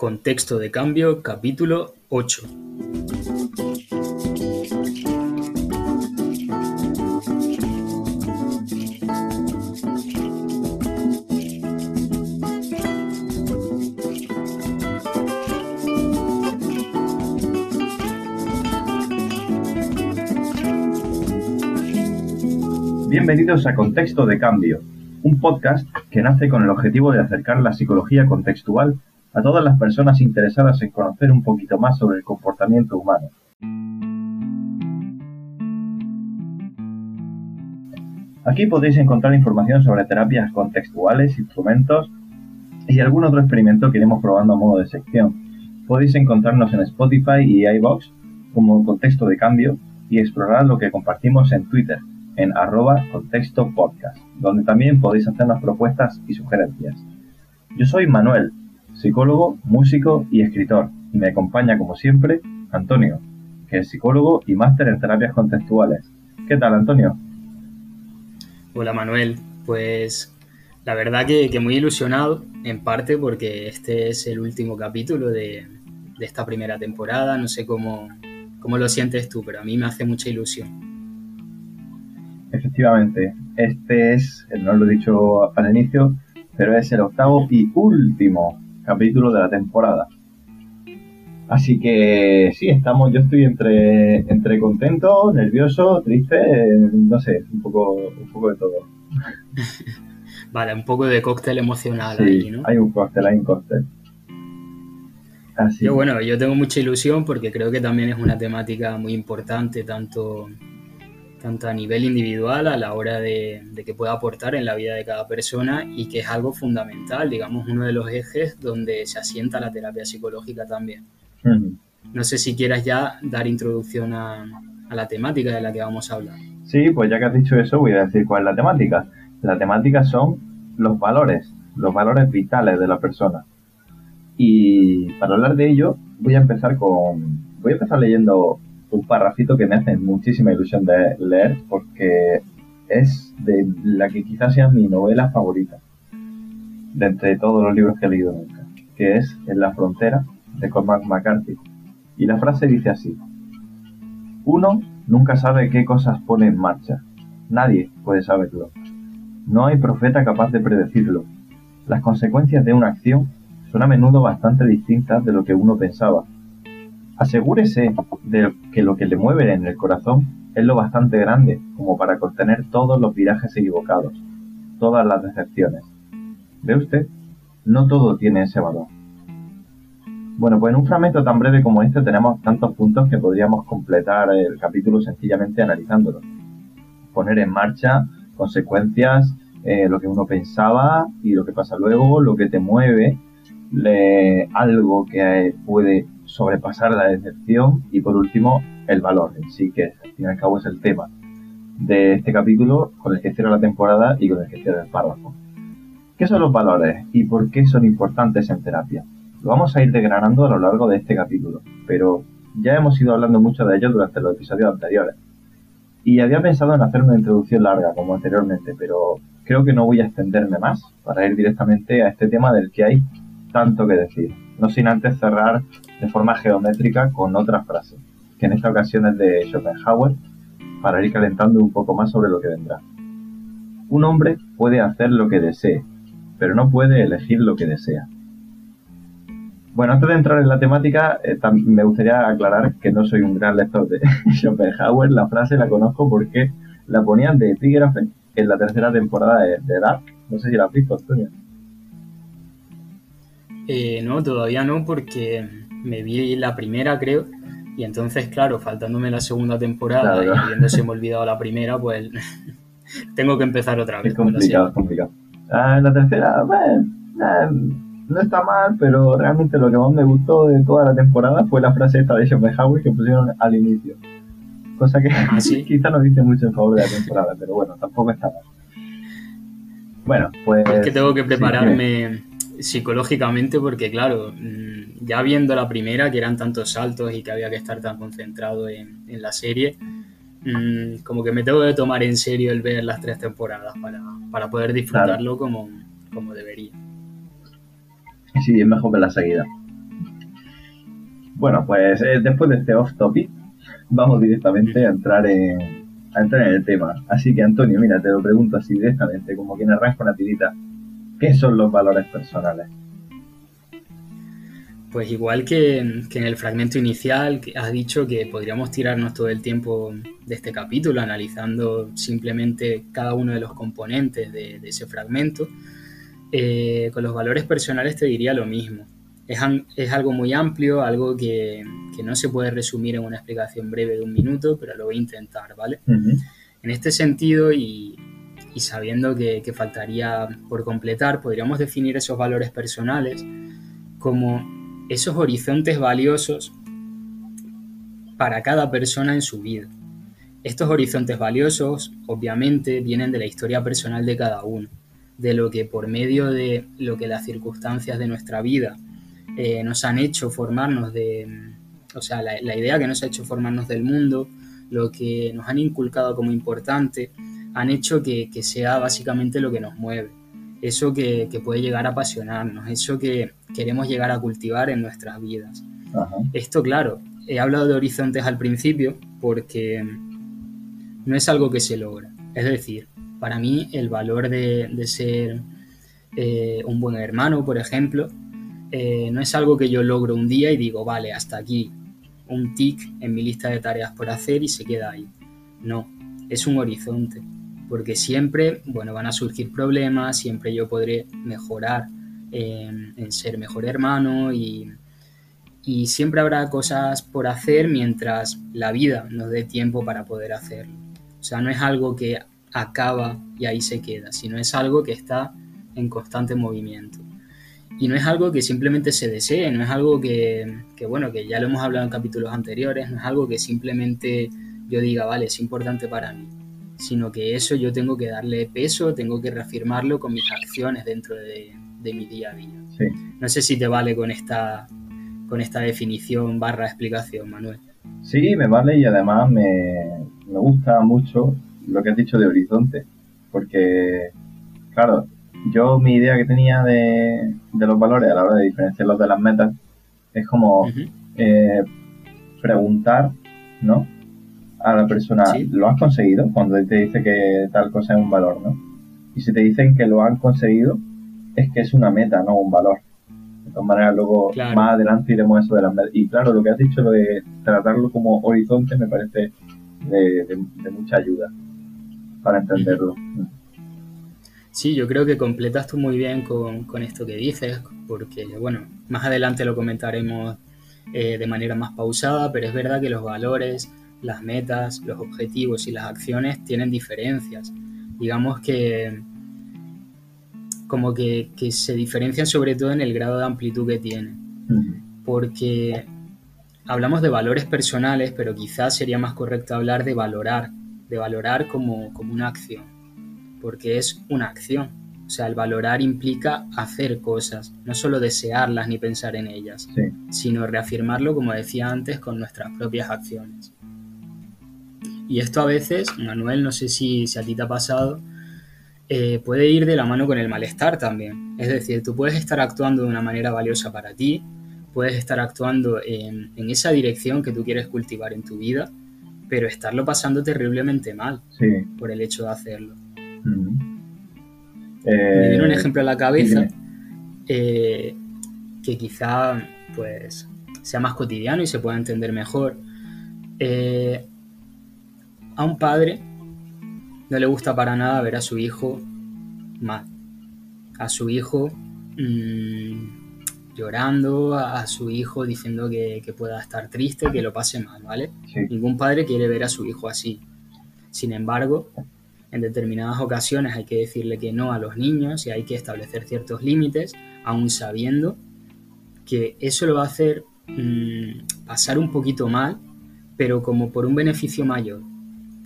Contexto de cambio, capítulo 8. Bienvenidos a Contexto de Cambio, un podcast que nace con el objetivo de acercar la psicología contextual a todas las personas interesadas en conocer un poquito más sobre el comportamiento humano. Aquí podéis encontrar información sobre terapias contextuales, instrumentos y algún otro experimento que iremos probando a modo de sección. Podéis encontrarnos en Spotify y iBox como contexto de cambio y explorar lo que compartimos en Twitter en arroba contexto donde también podéis hacernos propuestas y sugerencias. Yo soy Manuel, psicólogo, músico y escritor, y me acompaña como siempre Antonio, que es psicólogo y máster en terapias contextuales. ¿Qué tal, Antonio? Hola, Manuel. Pues la verdad que, muy ilusionado, en parte porque este es el último capítulo de, esta primera temporada. No sé cómo, cómo lo sientes tú, pero a mí me hace mucha ilusión. Efectivamente, este es, no lo he dicho al inicio, pero es el octavo y último capítulo de la temporada. Así que sí, estamos, yo estoy entre, entre contento, nervioso, triste, no sé, un poco, un poco de todo. vale, un poco de cóctel emocional ahí, ¿no? Hay un cóctel, hay un cóctel. Así. Yo bueno, yo tengo mucha ilusión porque creo que también es una temática muy importante, tanto tanto a nivel individual a la hora de, que pueda aportar en la vida de cada persona y que es algo fundamental, digamos, uno de los ejes donde se asienta la terapia psicológica también. No sé si quieras ya dar introducción a, la temática de la que vamos a hablar. Sí, pues ya que has dicho eso, voy a decir cuál es la temática. La temática son los valores, los valores vitales de la persona. Y para hablar de ello, voy a empezar con. Voy a empezar leyendo un parrafito que me hace muchísima ilusión de leer porque es de la que quizás sea mi novela favorita de entre todos los libros que he leído nunca, que es En la frontera de Cormac McCarthy. Y la frase dice así, uno nunca sabe qué cosas pone en marcha, nadie puede saberlo. No hay profeta capaz de predecirlo. Las consecuencias de una acción son a menudo bastante distintas de lo que uno pensaba Asegúrese de que lo que le mueve en el corazón es lo bastante grande como para contener todos los virajes equivocados, todas las decepciones. ¿Ve usted? No todo tiene ese valor. Bueno, pues en un fragmento tan breve como este tenemos tantos puntos que podríamos completar el capítulo sencillamente analizándolo. Poner en marcha consecuencias, eh, lo que uno pensaba y lo que pasa luego, lo que te mueve, algo que puede sobrepasar la decepción y por último el valor en sí, que al fin y al cabo es el tema de este capítulo con el que cierra la temporada y con el que cierra el párrafo. ¿Qué son los valores y por qué son importantes en terapia? Lo vamos a ir desgranando a lo largo de este capítulo, pero ya hemos ido hablando mucho de ello durante los episodios anteriores. Y había pensado en hacer una introducción larga, como anteriormente, pero creo que no voy a extenderme más para ir directamente a este tema del que hay tanto que decir, no sin antes cerrar de forma geométrica con otra frase, que en esta ocasión es de Schopenhauer, para ir calentando un poco más sobre lo que vendrá. Un hombre puede hacer lo que desee, pero no puede elegir lo que desea. Bueno, antes de entrar en la temática, eh, me gustaría aclarar que no soy un gran lector de Schopenhauer. La frase la conozco porque la ponían de epígrafe en la tercera temporada de, de Dark. No sé si la has visto. Eh, no, todavía no, porque me vi la primera, creo. Y entonces, claro, faltándome la segunda temporada y habiéndose me olvidado la primera, pues tengo que empezar otra vez. Es complicado, es complicado. Ah, la tercera, bueno, eh, no está mal, pero realmente lo que más me gustó de toda la temporada fue la frase esta de Schopenhauer que pusieron al inicio. Cosa que ¿Ah, quizá no dice mucho en favor de la temporada, pero bueno, tampoco está mal. Bueno, pues... Es que tengo que prepararme psicológicamente porque claro, mm, ya viendo la primera que eran tantos saltos y que había que estar tan concentrado en, la serie, mm, como que me tengo que tomar en serio el ver las tres temporadas para, poder disfrutarlo como, como debería. Sí, es mejor ver la seguida. Bueno, pues eh, después de este off topic, vamos directamente a entrar en, a entrar en el tema. Así que Antonio, mira, te lo pregunto así directamente, como quien arranca una tirita. ¿Qué son los valores personales? Pues igual que, en el fragmento inicial, que has dicho que podríamos tirarnos todo el tiempo de este capítulo analizando simplemente cada uno de los componentes de, ese fragmento, eh, con los valores personales te diría lo mismo. Es, algo muy amplio, algo que, no se puede resumir en una explicación breve de un minuto, pero lo voy a intentar, ¿vale? En este sentido, y, sabiendo que, faltaría por completar, podríamos definir esos valores personales como esos horizontes valiosos para cada persona en su vida. Estos horizontes valiosos obviamente vienen de la historia personal de cada uno, de lo que por medio de lo que las circunstancias de nuestra vida eh, nos han hecho formarnos de, o sea, la, idea que nos ha hecho formarnos del mundo, lo que nos han inculcado como importante, han hecho que sea básicamente lo que nos mueve eso que, puede llegar a apasionarnos, eso que queremos llegar a cultivar en nuestras vidas. Esto, claro, he hablado de horizontes al principio porque no es algo que se logra. Es decir, para mí el valor de, ser eh, un buen hermano, por ejemplo, eh, no es algo que yo logro un día y digo, vale, hasta aquí, un tic en mi lista de tareas por hacer y se queda ahí. No, es un horizonte porque siempre, bueno, van a surgir problemas, siempre yo podré mejorar en, ser mejor hermano y, siempre habrá cosas por hacer mientras la vida nos dé tiempo para poder hacerlo. O sea, no es algo que acaba y ahí se queda, sino es algo que está en constante movimiento. Y no es algo que simplemente se desee, no es algo que, que, bueno, que ya lo hemos hablado en capítulos anteriores, no es algo que simplemente yo diga, vale, es importante para mí sino que eso yo tengo que darle peso, tengo que reafirmarlo con mis acciones dentro de, mi día a día. No sé si te vale con esta, con esta definición barra explicación, Manuel. Sí, me vale y además me, me gusta mucho lo que has dicho de horizonte, porque, claro, yo mi idea que tenía de, los valores a la hora de diferenciarlos de las metas es como eh, preguntar, ¿no? A la persona, ¿lo has conseguido? Cuando te dice que tal cosa es un valor, ¿no? Y si te dicen que lo han conseguido, es que es una meta, no un valor. De todas maneras, luego más adelante iremos a eso de las metas. Y claro, lo que has dicho lo de tratarlo como horizonte me parece de, mucha ayuda para entenderlo. Sí, yo creo que completas tú muy bien con, con esto que dices, porque, bueno, más adelante lo comentaremos eh, de manera más pausada, pero es verdad que los valores las metas, los objetivos y las acciones tienen diferencias. Digamos que como que, se diferencian sobre todo en el grado de amplitud que tienen. Porque hablamos de valores personales, pero quizás sería más correcto hablar de valorar, de valorar como, como una acción, porque es una acción. O sea, el valorar implica hacer cosas, no solo desearlas ni pensar en ellas, sino reafirmarlo, como decía antes, con nuestras propias acciones. Y esto a veces, Manuel, no sé si, a ti te ha pasado, eh, puede ir de la mano con el malestar también. Es decir, tú puedes estar actuando de una manera valiosa para ti, puedes estar actuando en, esa dirección que tú quieres cultivar en tu vida, pero estarlo pasando terriblemente mal por el hecho de hacerlo. Me viene un eh, ejemplo a la cabeza eh, que quizá pues sea más cotidiano y se pueda entender mejor a un padre no le gusta para nada ver a su hijo mal, a su hijo mm, llorando, a, su hijo diciendo que, pueda estar triste, que lo pase mal, ¿vale? Ningún padre quiere ver a su hijo así. Sin embargo, en determinadas ocasiones hay que decirle que no a los niños y hay que establecer ciertos límites, aún sabiendo que eso lo va a hacer mm, pasar un poquito mal, pero como por un beneficio mayor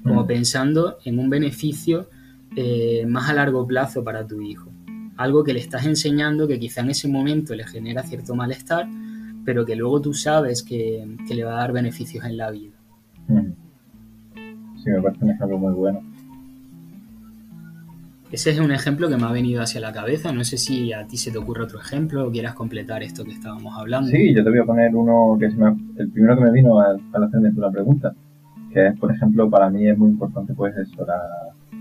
como pensando en un beneficio eh, más a largo plazo para tu hijo. Algo que le estás enseñando que quizá en ese momento le genera cierto malestar, pero que luego tú sabes que, le va a dar beneficios en la vida. Sí, me parece un ejemplo muy bueno. Ese es un ejemplo que me ha venido hacia la cabeza. No sé si a ti se te ocurre otro ejemplo o quieras completar esto que estábamos hablando. Sí, yo te voy a poner uno que es el primero que me vino al, hacerme la pregunta. Que es, por ejemplo, para mí es muy importante, pues, eso, la,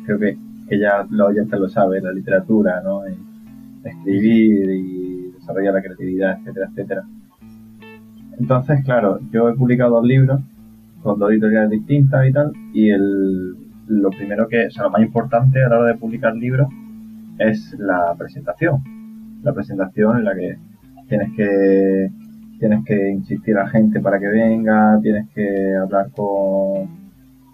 creo que, que ya los oyentes lo saben, la literatura, ¿no? escribir y desarrollar la creatividad, etcétera, etcétera. Entonces, claro, yo he publicado dos libros con dos editoriales distintas y tal, y el, lo primero que, o sea, lo más importante a la hora de publicar libros es la presentación. La presentación en la que tienes que tienes que insistir a gente para que venga, tienes que hablar con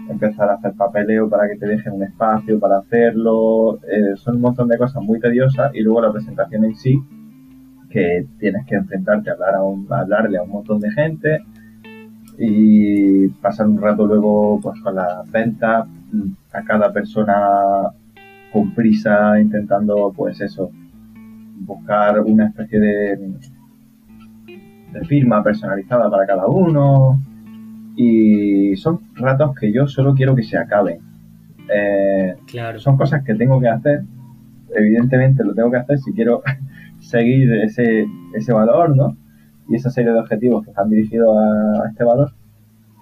empezar a hacer papeleo para que te dejen un espacio para hacerlo, eh, son un montón de cosas muy tediosas y luego la presentación en sí, que tienes que enfrentarte a, hablar a, un, hablarle a un montón de gente y pasar un rato luego pues con las ventas, a cada persona con prisa intentando pues eso buscar una especie de, de firma personalizada para cada uno y son ratos que yo solo quiero que se acaben eh, claro. son cosas que tengo que hacer evidentemente lo tengo que hacer si quiero seguir ese, ese valor ¿no? y esa serie de objetivos que están dirigidos a, este valor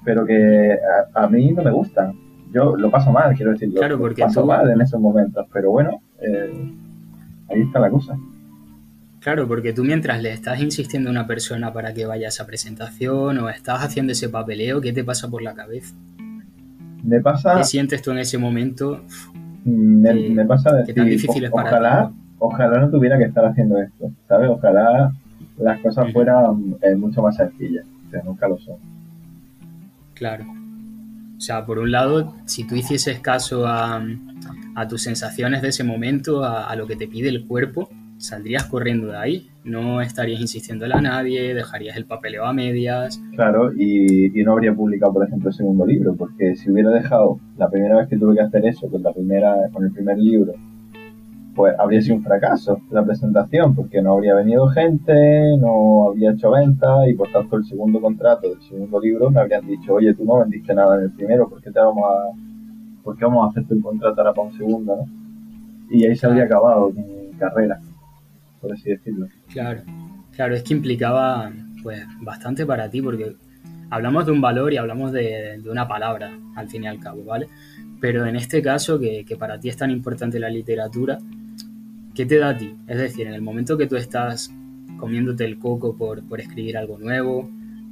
pero que a mí no me gustan yo lo paso mal, quiero decir, claro, porque paso mal en esos momentos, pero bueno, eh, ahí está la cosa. Claro, porque tú mientras le estás insistiendo a una persona para que vaya a esa presentación o estás haciendo ese papeleo, ¿qué te pasa por la cabeza? Me pasa... ¿Qué sientes tú en ese momento? Me, eh, me pasa decir, tan difícil es para ojalá, ojalá no tuviera que estar haciendo esto, ¿sabes? Ojalá las cosas fueran eh, mucho más sencillas, pero nunca lo son. Claro. O sea, por un lado, si tú hicieses caso a, tus sensaciones de ese momento, a, lo que te pide el cuerpo, saldrías corriendo de ahí. No estarías insistiéndole a nadie, dejarías el papeleo a medias. Claro, y, no habría publicado, por ejemplo, el segundo libro, porque si hubiera dejado la primera vez que tuve que hacer eso, con, la primera, con el primer libro, pues habría sido un fracaso la presentación, porque no habría venido gente, no habría hecho venta y por tanto el segundo contrato del segundo libro me habrían dicho, oye, tú no vendiste nada en el primero, ¿por qué te vamos a, por qué vamos a hacerte un contrato ahora para un segundo, no? Y ahí se habría acabado mi carrera, por. Claro, claro, es que implicaba pues bastante para ti, porque hablamos de un valor y hablamos de, una palabra, al fin y al cabo, ¿vale? Pero en este caso, que, que para ti es tan importante la literatura, ¿qué te da a ti? Es decir, en el momento que tú estás comiéndote el coco por, escribir algo nuevo,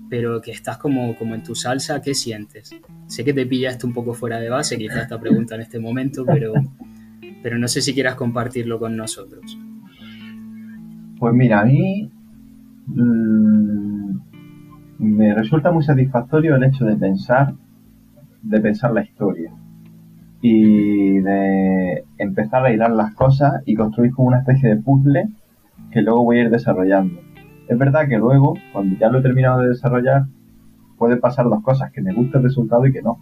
pero que estás como, como en tu salsa, ¿qué sientes? Sé que te pillaste un poco fuera de base, quizás esta pregunta en este momento, pero, pero no sé si quieras compartirlo con nosotros. Pues mira, a mí mm, me resulta muy satisfactorio el hecho de pensar, de pensar la historia y de empezar a hilar las cosas y construir como una especie de puzzle que luego voy a ir desarrollando. Es verdad que luego, cuando ya lo he terminado de desarrollar, puede pasar dos cosas, que me gusta el resultado y que no.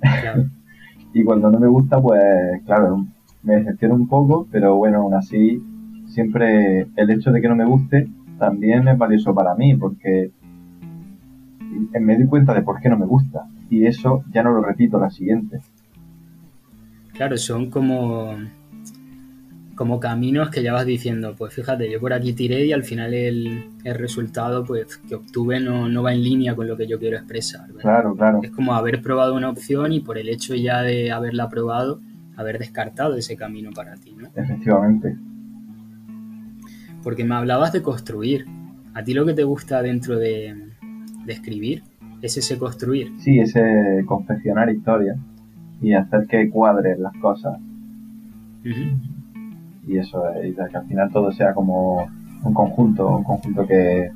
y cuando no me gusta, pues claro, me decepciona un poco, pero bueno, aún así, siempre el hecho de que no me guste también es valioso para mí, porque me doy cuenta de por qué no me gusta. Y eso ya no lo repito la siguiente. Claro, son como, como caminos que ya vas diciendo, pues fíjate, yo por aquí tiré y al final el, resultado pues que obtuve no, va en línea con lo que yo quiero expresar. Claro, claro. Es como haber probado una opción y por el hecho ya de haberla probado, haber descartado ese camino para ti, ¿no? Efectivamente. Porque me hablabas de construir. ¿A ti lo que te gusta dentro de, de escribir es ese construir? Sí, ese confeccionar historias y hacer que cuadren las cosas. Y eso, y que al final todo sea como un conjunto, un conjunto que,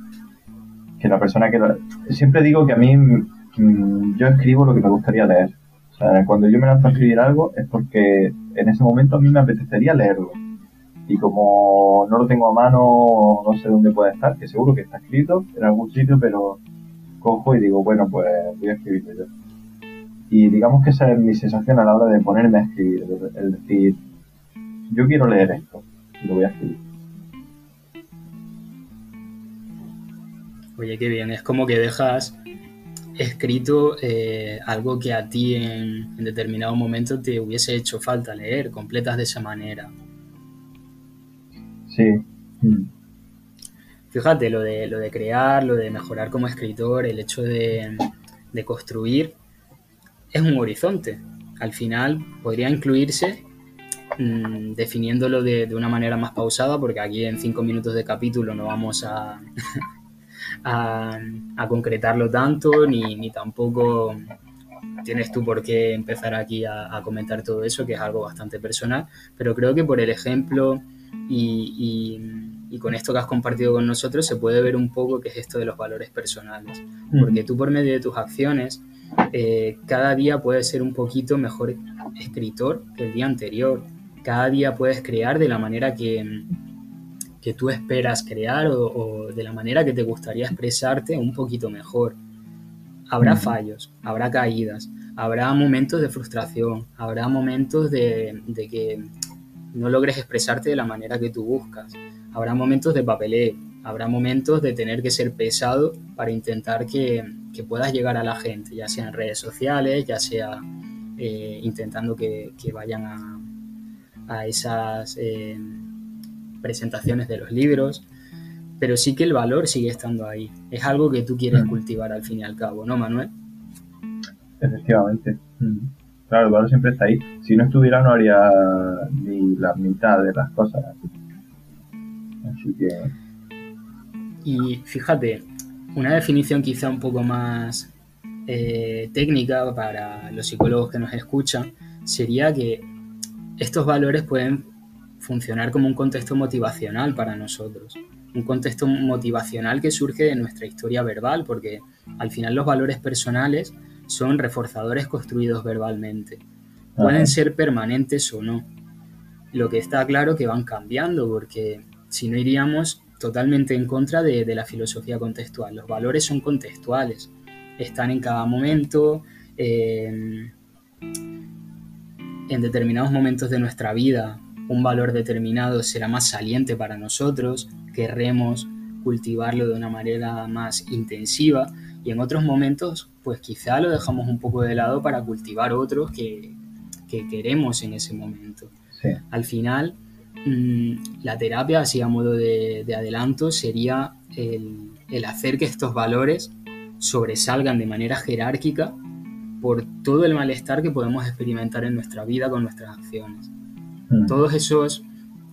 que la persona que lo... Siempre digo que a mí mm, yo escribo lo que me gustaría leer. O sea, cuando yo me lanzo a escribir algo es porque en ese momento a mí me apetecería leerlo. Y como no lo tengo a mano, no sé dónde puede estar, que seguro que está escrito en algún sitio, pero cojo y digo, bueno, pues voy a escribirlo yo. Y digamos que esa es mi sensación a la hora de ponerme a escribir, el decir, yo quiero leer esto y lo voy a escribir. Oye, qué bien, es como que dejas escrito eh, algo que a ti en, determinado momento te hubiese hecho falta leer, completas de esa manera. Mm. Fíjate, lo de, lo de crear, lo de mejorar como escritor, el hecho de, de construir, es un horizonte. Al final podría incluirse mm, definiéndolo de, de, una manera más pausada, porque aquí en cinco minutos de capítulo no vamos a, a, concretarlo tanto, ni, tampoco tienes tú por qué empezar aquí a, comentar todo eso, que es algo bastante personal, pero creo que por el ejemplo y, con esto que has compartido con nosotros se puede ver un poco qué es esto de los valores personales, porque tú por medio de tus acciones eh, cada día puedes ser un poquito mejor escritor que el día anterior, cada día puedes crear de la manera que, que tú esperas crear o, de la manera que te gustaría expresarte un poquito mejor. Habrá fallos, habrá caídas, habrá momentos de frustración, habrá momentos de, que no logres expresarte de la manera que tú buscas, habrá momentos de papeleo, habrá momentos de tener que ser pesado para intentar que, puedas llegar a la gente, ya sea en redes sociales, ya sea eh, intentando que, vayan a, esas... Eh, presentaciones de los libros, pero sí que el valor sigue estando ahí. Es algo que tú quieres mm. cultivar al fin y al cabo, ¿no, Manuel? Efectivamente. Mm. Claro, el valor siempre está ahí. Si no estuviera no haría ni la mitad de las cosas. Así que... Y fíjate, una definición quizá un poco más eh, técnica para los psicólogos que nos escuchan sería que estos valores pueden funcionar como un contexto motivacional para nosotros. Un contexto motivacional que surge de nuestra historia verbal, porque al final los valores personales son reforzadores construidos verbalmente. Pueden ser permanentes o no. Lo que está claro que van cambiando, porque si no iríamos totalmente en contra de, la filosofía contextual. Los valores son contextuales, están en cada momento, en determinados momentos de nuestra vida un valor determinado será más saliente para nosotros, querremos cultivarlo de una manera más intensiva y en otros momentos pues quizá lo dejamos un poco de lado para cultivar otros que, queremos en ese momento. Al final, mm, la terapia, así a modo de, adelanto, sería el, el hacer que estos valores sobresalgan de manera jerárquica por todo el malestar que podemos experimentar en nuestra vida con nuestras acciones. Mm. Todos esos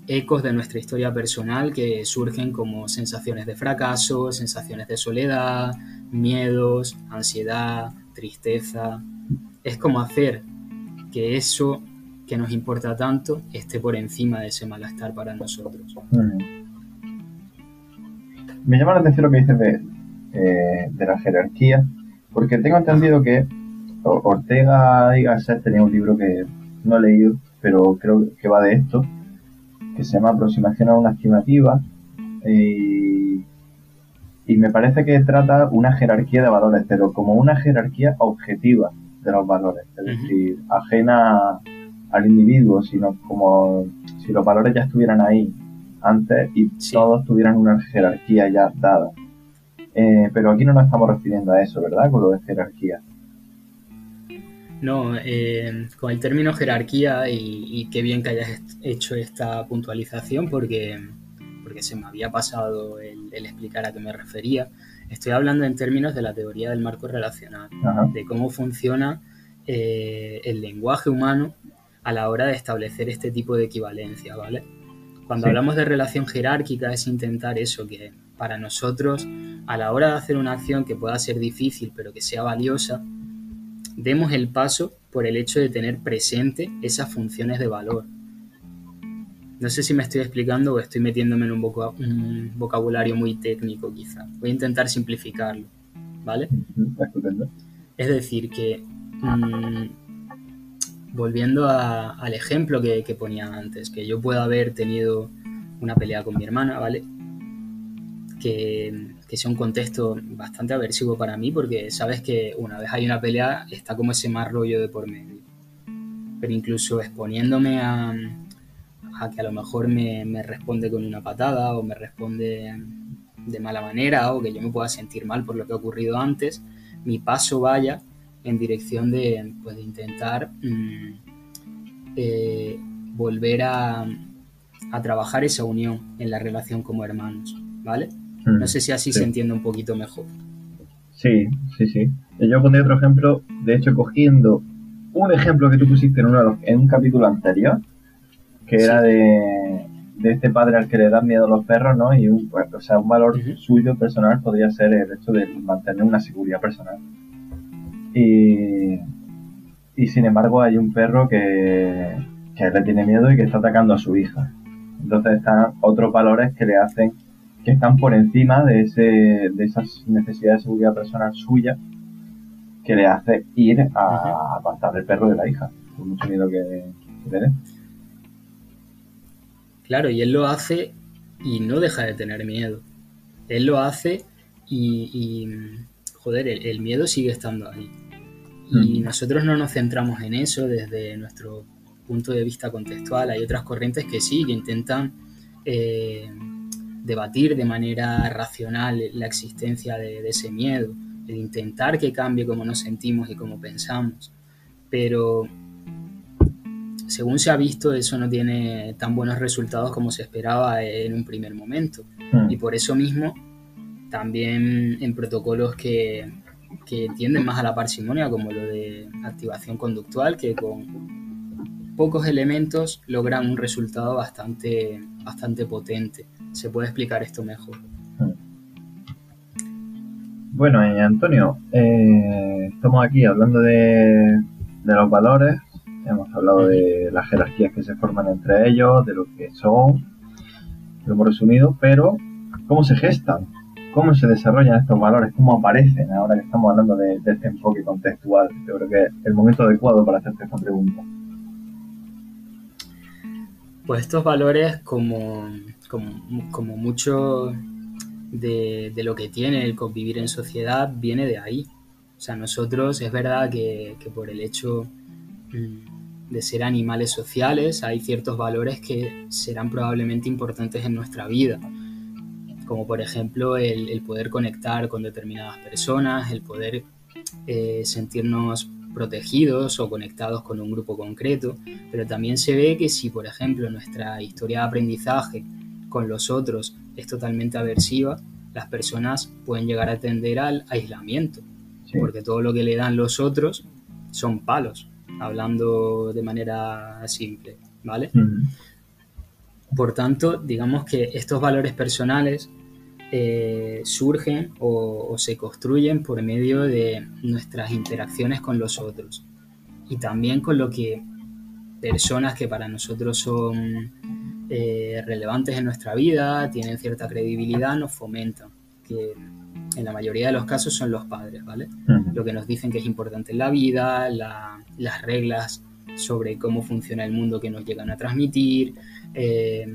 ecos de nuestra historia personal que surgen como sensaciones de fracaso, sensaciones de soledad, miedos, ansiedad, tristeza. Es como hacer que eso que nos importa tanto esté por encima de ese malestar para nosotros. Mm. Me llama la atención lo que dices de, eh, de la jerarquía, porque tengo entendido que Ortega y Gasset tenía un libro que no he leído, pero creo que va de esto, que se llama Aproximación a una estimativa. Y, me parece que trata una jerarquía de valores, pero como una jerarquía objetiva de los valores, es decir, ajena al individuo, sino como si los valores ya estuvieran ahí antes y todos tuvieran una jerarquía ya dada. Eh, pero aquí no nos estamos refiriendo a eso, ¿verdad? Con lo de jerarquía. No, eh, con el término jerarquía y, qué bien que hayas hecho esta puntualización porque, porque se me había pasado el, explicar a qué me refería. Estoy hablando en términos de la teoría del marco relacional, de cómo funciona eh, el lenguaje humano a la hora de establecer este tipo de equivalencia, ¿vale? Cuando hablamos de relación jerárquica es intentar eso, que para nosotros a la hora de hacer una acción que pueda ser difícil pero que sea valiosa, demos el paso por el hecho de tener presente esas funciones de valor. No sé si me estoy explicando o estoy metiéndome en un, vocabulario muy técnico quizá. Voy a intentar simplificarlo, ¿vale? Es decir, que mm, volviendo al ejemplo que, que ponía antes, que yo puedo haber tenido una pelea con mi hermana, ¿vale? Que que sea un contexto bastante aversivo para mí, porque sabes que una vez hay una pelea está como ese más rollo de por medio. Pero incluso exponiéndome a, a que a lo mejor me, me, responde con una patada o me responde de mala manera o que yo me pueda sentir mal por lo que ha ocurrido antes, mi paso vaya en dirección de, pues, intentar mm, eh, volver a, trabajar esa unión en la relación como hermanos, ¿vale? Mm, no sé si así se entiende un poquito mejor. Sí, sí, sí. Yo pondré otro ejemplo, de hecho cogiendo un ejemplo que tú pusiste en, uno en un capítulo anterior, que era de, este padre al que le dan miedo los perros, ¿no? Y un, pues, o sea, un valor suyo personal podría ser el hecho de mantener una seguridad personal. Y, y sin embargo hay un perro que, que le tiene miedo y que está atacando a su hija. Entonces están otros valores que le hacen, que están por encima de, ese, de esas necesidades de seguridad personal suya que le hace ir a apartar el perro de la hija, por mucho miedo que, tiene. Claro, y él lo hace y no deja de tener miedo. Él lo hace y, joder, el, miedo sigue estando ahí. Y nosotros no nos centramos en eso desde nuestro punto de vista contextual. Hay otras corrientes que sí, que intentan eh, debatir de manera racional la existencia de ese miedo el intentar que cambie cómo nos sentimos y cómo pensamos. Pero según se ha visto, eso no tiene tan buenos resultados como se esperaba en un primer momento. Hmm. Y por eso mismo, también en protocolos que, que tienden más a la parsimonia, como lo de activación conductual, que con pocos elementos logran un resultado bastante, bastante potente. ¿Se puede explicar esto mejor? Bueno, eh, Antonio, eh, estamos aquí hablando de, los valores, hemos hablado de las jerarquías que se forman entre ellos, de lo que son, lo hemos resumido, pero ¿cómo se gestan? ¿Cómo se desarrollan estos valores? ¿Cómo aparecen ahora que estamos hablando de, este enfoque contextual? Yo creo que es el momento adecuado para hacerte esta pregunta. Pues estos valores, como, como, muchos de, lo que tiene el convivir en sociedad viene de ahí. O sea, nosotros es verdad que, por el hecho mm, de ser animales sociales hay ciertos valores que serán probablemente importantes en nuestra vida, como por ejemplo el, poder conectar con determinadas personas, el poder eh, sentirnos protegidos o conectados con un grupo concreto, pero también se ve que si, por ejemplo, nuestra historia de aprendizaje con los otros es totalmente aversiva, las personas pueden llegar a tender al aislamiento, porque todo lo que le dan los otros son palos, hablando de manera simple, ¿vale? Por tanto, digamos que estos valores personales eh, surgen o, se construyen por medio de nuestras interacciones con los otros y también con lo que personas que para nosotros son eh, relevantes en nuestra vida, tienen cierta credibilidad, nos fomentan, que en la mayoría de los casos son los padres, ¿vale? Lo que nos dicen que es importante en la vida, las reglas sobre cómo funciona el mundo que nos llegan a transmitir, eh,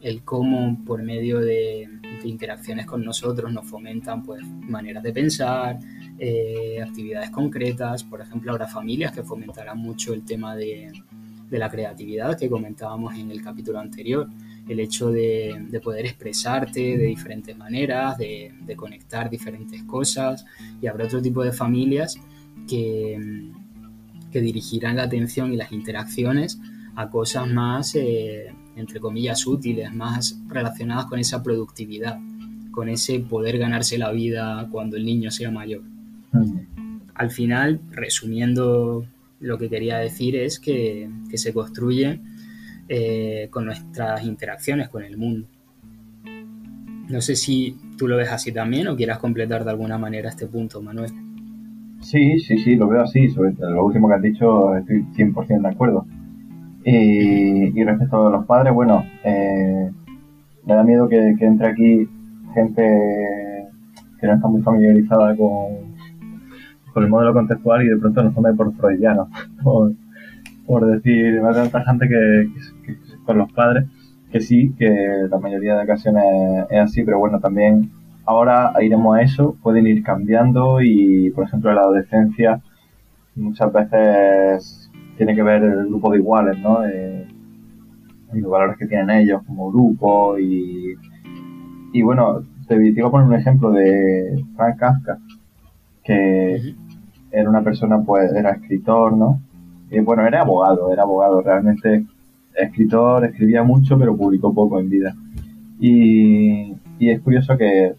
el cómo por medio de, interacciones con nosotros nos fomentan pues maneras de pensar, eh, actividades concretas, por ejemplo, habrá familias que fomentarán mucho el tema de, de la creatividad que comentábamos en el capítulo anterior, el hecho de, poder expresarte de diferentes maneras, de, conectar diferentes cosas, y habrá otro tipo de familias que, que dirigirán la atención y las interacciones a cosas más, eh, entre comillas, útiles, más relacionadas con esa productividad, con ese poder ganarse la vida cuando el niño sea mayor. Al final, resumiendo lo que quería decir es que, se construye eh, con nuestras interacciones con el mundo. No sé si tú lo ves así también o quieras completar de alguna manera este punto, Manuel. Sí, sí, sí, lo veo así. Sobre lo último que has dicho estoy 100% de acuerdo. Y, respecto a los padres, bueno, eh, me da miedo que, que entre aquí gente que no está muy familiarizada con, con el modelo contextual y de pronto nos tome por freudiano, por, decir, hay tanta gente que, con los padres, que sí, que la mayoría de ocasiones es así, pero bueno, también ahora iremos a eso, pueden ir cambiando y, por ejemplo, en la adolescencia muchas veces tiene que ver el grupo de iguales, ¿no? Eh, los valores que tienen ellos como grupo y, y bueno, te, te, a poner un ejemplo de Frank Kafka, que era una persona, pues era escritor, ¿no? Bueno, era abogado, era abogado, realmente escritor, escribía mucho, pero publicó poco en vida. Y, es curioso que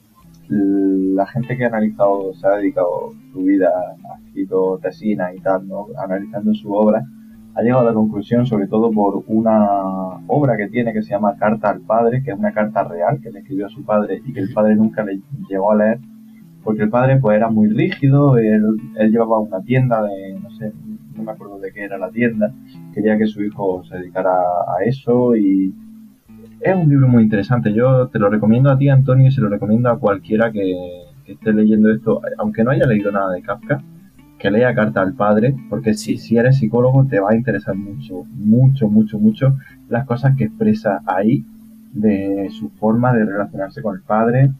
la gente que ha analizado, se ha dedicado su vida, ha escrito tesina y tal, ¿no? analizando su obra, ha llegado a la conclusión, sobre todo por una obra que tiene que se llama Carta al Padre, que es una carta real que le escribió a su padre y que el padre nunca le llegó a leer, porque el padre pues era muy rígido, él, él llevaba una tienda de, no sé, no me acuerdo de qué era la tienda, quería que su hijo se dedicara a eso y es un libro muy interesante. Yo te lo recomiendo a ti, Antonio, y se lo recomiendo a cualquiera que, esté leyendo esto, aunque no haya leído nada de Kafka, que lea Carta al Padre, porque si, si eres psicólogo te va a interesar mucho, mucho, mucho, mucho las cosas que expresa ahí de su forma de relacionarse con el padre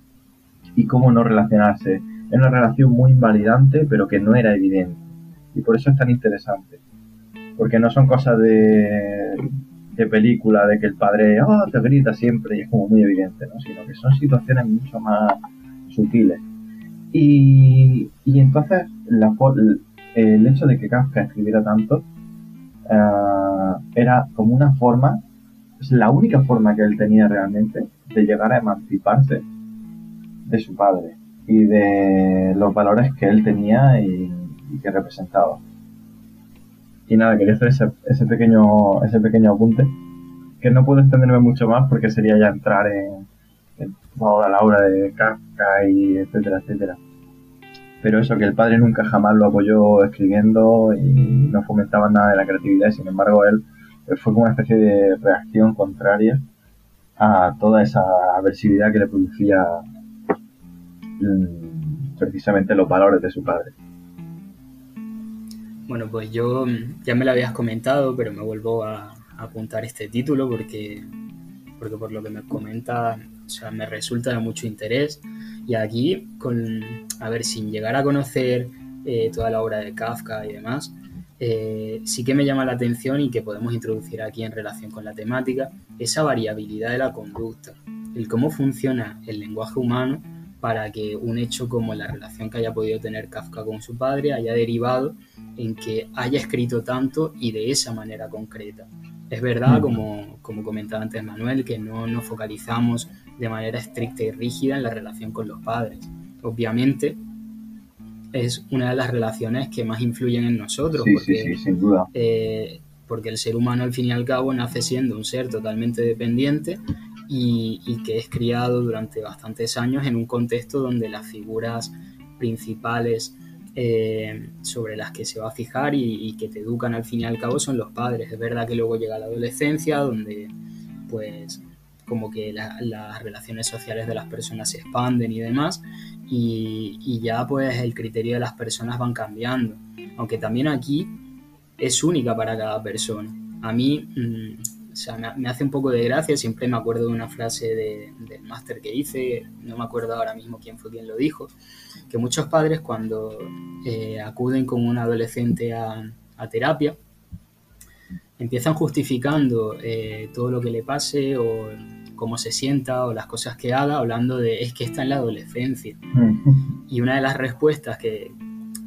y cómo no relacionarse. Es una relación muy invalidante, pero que no era evidente. Y por eso es tan interesante. Porque no son cosas de, de película, de que el padre oh, te grita siempre y es como muy evidente, ¿no? sino que son situaciones mucho más sutiles. Y, y entonces la, el hecho de que Kafka escribiera tanto uh, era como una forma, es la única forma que él tenía realmente de llegar a emanciparse de su padre y de los valores que él tenía y, que representaba. Y nada, quería hacer ese, ese, pequeño, ese pequeño apunte, que no puedo extenderme mucho más porque sería ya entrar en, toda la obra de Kafka y etcétera, etcétera. Pero eso, que el padre nunca jamás lo apoyó escribiendo y no fomentaba nada de la creatividad, sin embargo él fue como una especie de reacción contraria a toda esa aversividad que le producía precisamente los valores de su padre. Bueno, pues yo mm, ya me lo habías comentado, pero me vuelvo a, apuntar este título porque, porque por lo que me comenta, o sea, me resulta de mucho interés. Y aquí, con, a ver, sin llegar a conocer eh, toda la obra de Kafka y demás, eh, sí que me llama la atención y que podemos introducir aquí en relación con la temática, esa variabilidad de la conducta, el cómo funciona el lenguaje humano para que un hecho como la relación que haya podido tener Kafka con su padre haya derivado en que haya escrito tanto y de esa manera concreta. Es verdad, como, como comentaba antes Manuel, que no nos focalizamos de manera estricta y rígida en la relación con los padres. Obviamente, es una de las relaciones que más influyen en nosotros. porque, sin duda. Eh, porque el ser humano, al fin y al cabo, nace siendo un ser totalmente dependiente y, que es criado durante bastantes años en un contexto donde las figuras principales eh, sobre las que se va a fijar y, que te educan al fin y al cabo son los padres. Es verdad que luego llega la adolescencia donde pues como que las relaciones sociales de las personas se expanden y demás y, ya pues el criterio de las personas van cambiando. Aunque también aquí es única para cada persona. A mí mm, o sea, me, hace un poco de gracia, siempre me acuerdo de una frase del máster que hice, no me acuerdo ahora mismo quién fue quien lo dijo, que muchos padres cuando eh, acuden con un adolescente a, terapia, empiezan justificando eh, todo lo que le pase o cómo se sienta o las cosas que haga, hablando de es que está en la adolescencia. Y una de las respuestas que,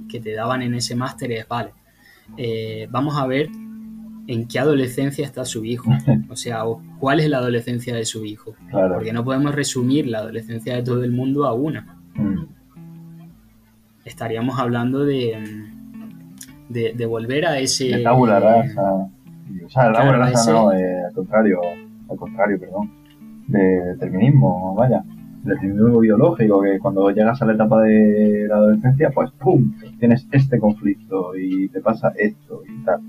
te daban en ese máster es, vale, eh, vamos a ver en qué adolescencia está su hijo. O sea, cuál es la adolescencia de su hijo. Porque no podemos resumir la adolescencia de todo el mundo a una. Mm. Estaríamos hablando de, de, volver a ese... De tabula rasa. O sea, tabula rasa no, al contrario, al contrario, perdón. De determinismo, vaya. Determinismo biológico, que cuando llegas a la etapa de la adolescencia, pues ¡pum! Tienes este conflicto y te pasa esto y tal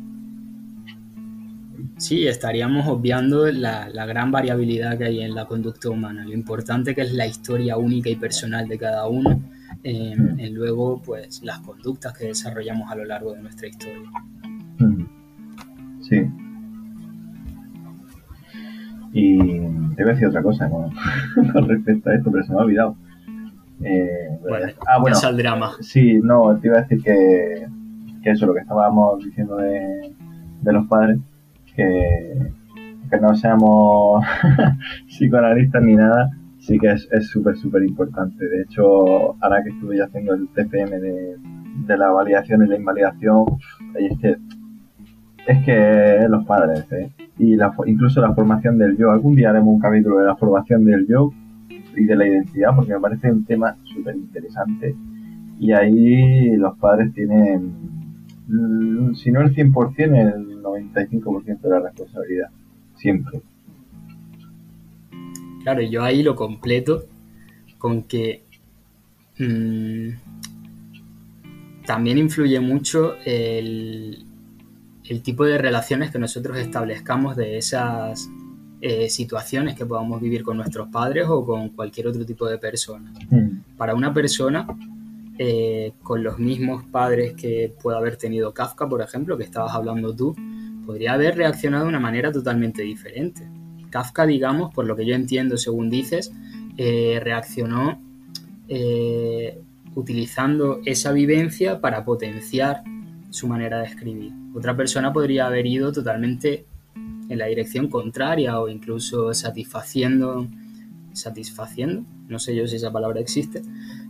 Sí, estaríamos obviando la, gran variabilidad que hay en la conducta humana, lo importante que es la historia única y personal de cada uno, en, luego pues las conductas que desarrollamos a lo largo de nuestra historia. Sí. Y te voy a decir otra cosa con, respecto a esto, pero se me ha olvidado. Eh, bueno, ah, bueno, el drama. Sí, no, te iba a decir que, que eso, lo que estábamos diciendo de, de los padres, que, no seamos psicoanalistas ni nada, sí que es súper, súper importante. De hecho, ahora que estuve haciendo el TPM de, la validación y la invalidación, es que, es que los padres, ¿eh? y la, incluso la formación del yo. Algún día haremos un capítulo de la formación del yo y de la identidad, porque me parece un tema súper interesante. Y ahí los padres tienen, si no el 100%, el 95% de la responsabilidad, siempre. Claro, yo ahí lo completo con que mm, también influye mucho el, el tipo de relaciones que nosotros establezcamos de esas eh, situaciones que podamos vivir con nuestros padres o con cualquier otro tipo de persona. Mm. Para una persona eh, con los mismos padres que pueda haber tenido Kafka, por ejemplo, que estabas hablando tú, podría haber reaccionado de una manera totalmente diferente. Kafka, digamos, por lo que yo entiendo según dices, eh, reaccionó utilizando esa vivencia para potenciar su manera de escribir. Otra persona podría haber ido totalmente en la dirección contraria o incluso satisfaciendo, satisfaciendo, no sé yo si esa palabra existe,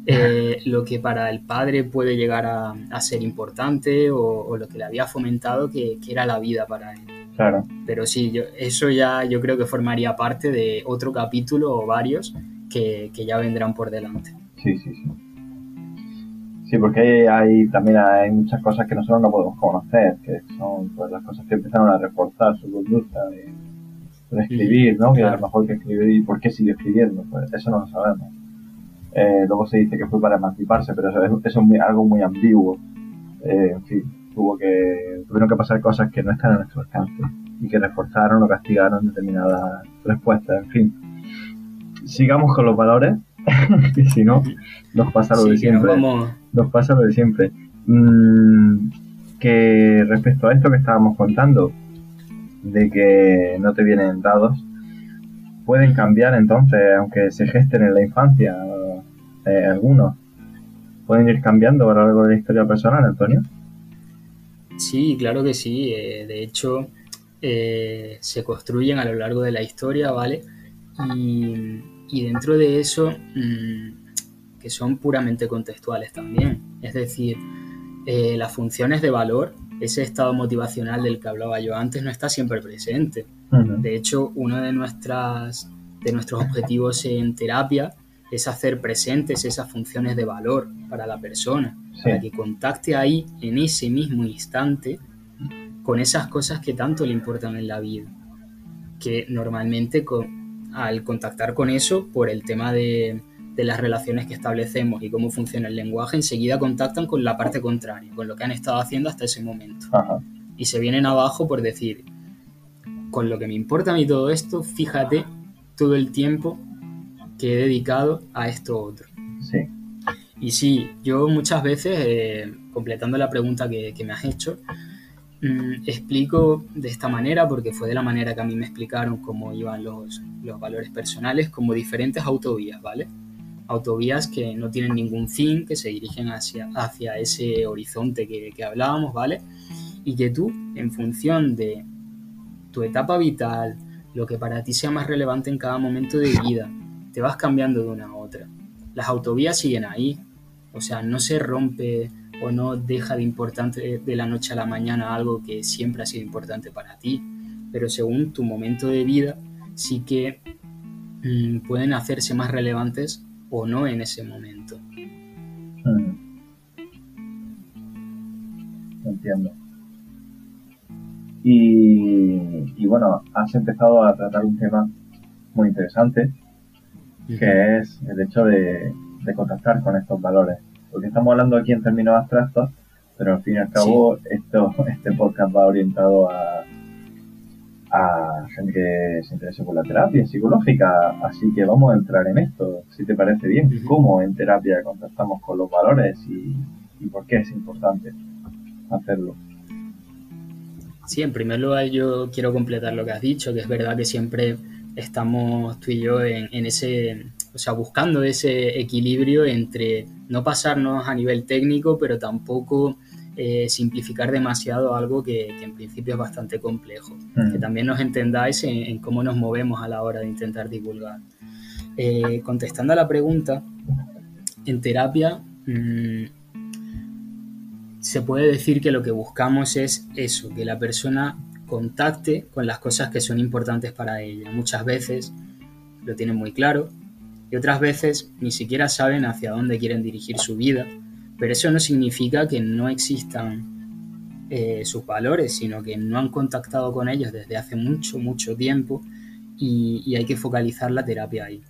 eh, lo que para el padre puede llegar a, ser importante o, lo que le había fomentado que, era la vida para él. Claro. Pero sí, yo, eso ya yo creo que formaría parte de otro capítulo o varios que, que ya vendrán por delante. Sí, sí, sí. Sí, porque hay, también hay muchas cosas que nosotros no podemos conocer, que son pues, las cosas que empezaron a reportar su conducta de, escribir, ¿no? Que a lo mejor que escribir y por qué sigue escribiendo, pues eso no lo sabemos. Eh, luego se dice que fue para emanciparse, pero eso, es algo muy ambiguo. Eh, en fin, tuvo que, tuvieron que pasar cosas que no están a nuestro alcance y que reforzaron o castigaron determinadas respuestas, en fin. Sigamos con los valores, y si no, nos pasa lo de siempre nos pasa lo de siempre. Mm, que respecto a esto que estábamos contando, de que no te vienen dados, pueden cambiar entonces, aunque se gesten en la infancia, eh, algunos, pueden ir cambiando a lo largo de la historia personal, Antonio. Sí, claro que sí. Eh, de hecho, eh, se construyen a lo largo de la historia, ¿vale? Y, dentro de eso, mm, que son puramente contextuales también. Es decir, eh, las funciones de valor, ese estado motivacional del que hablaba yo antes, no está siempre presente. De hecho, uno de, nuestras, de nuestros objetivos en terapia es hacer presentes esas funciones de valor para la persona, para que contacte ahí, en ese mismo instante, con esas cosas que tanto le importan en la vida. Que normalmente al contactar con eso, por el tema de, de las relaciones que establecemos y cómo funciona el lenguaje, enseguida contactan con la parte contraria, con lo que han estado haciendo hasta ese momento. Y se vienen abajo por decir, con lo que me importa a mí todo esto, fíjate todo el tiempo que he dedicado a esto otro. Sí. Y sí, yo muchas veces, eh, completando la pregunta que, me has hecho, mm, explico de esta manera, porque fue de la manera que a mí me explicaron cómo iban los, los valores personales, como diferentes autovías, ¿vale? autovías que no tienen ningún fin, que se dirigen hacia, hacia ese horizonte que, que hablábamos, ¿vale? Y que tú, en función de tu etapa vital, lo que para ti sea más relevante en cada momento de vida, te vas cambiando de una a otra. Las autovías siguen ahí, o sea, no se rompe o no deja de importante de la noche a la mañana algo que siempre ha sido importante para ti, pero según tu momento de vida sí que mm, pueden hacerse más relevantes o no en ese momento. Hmm. Entiendo. Y, bueno, has empezado a tratar un tema muy interesante, que es el hecho de, contactar con estos valores. Porque estamos hablando aquí en términos abstractos, pero al fin y al cabo esto, este podcast va orientado a, a gente que se interese por la terapia psicológica. Así que vamos a entrar en esto, si te parece bien, cómo en terapia contactamos con los valores y, por qué es importante hacerlo. Sí, en primer lugar yo quiero completar lo que has dicho, que es verdad que siempre estamos tú y yo en, en ese, o sea, buscando ese equilibrio entre no pasarnos a nivel técnico, pero tampoco eh, simplificar demasiado algo que, en principio es bastante complejo. Que también nos entendáis en, cómo nos movemos a la hora de intentar divulgar. Eh, contestando a la pregunta, en terapia mm, se puede decir que lo que buscamos es eso, que la persona contacte con las cosas que son importantes para ella. Muchas veces lo tienen muy claro y otras veces ni siquiera saben hacia dónde quieren dirigir su vida, pero eso no significa que no existan eh, sus valores, sino que no han contactado con ellos desde hace mucho, mucho tiempo y, hay que focalizar la terapia ahí.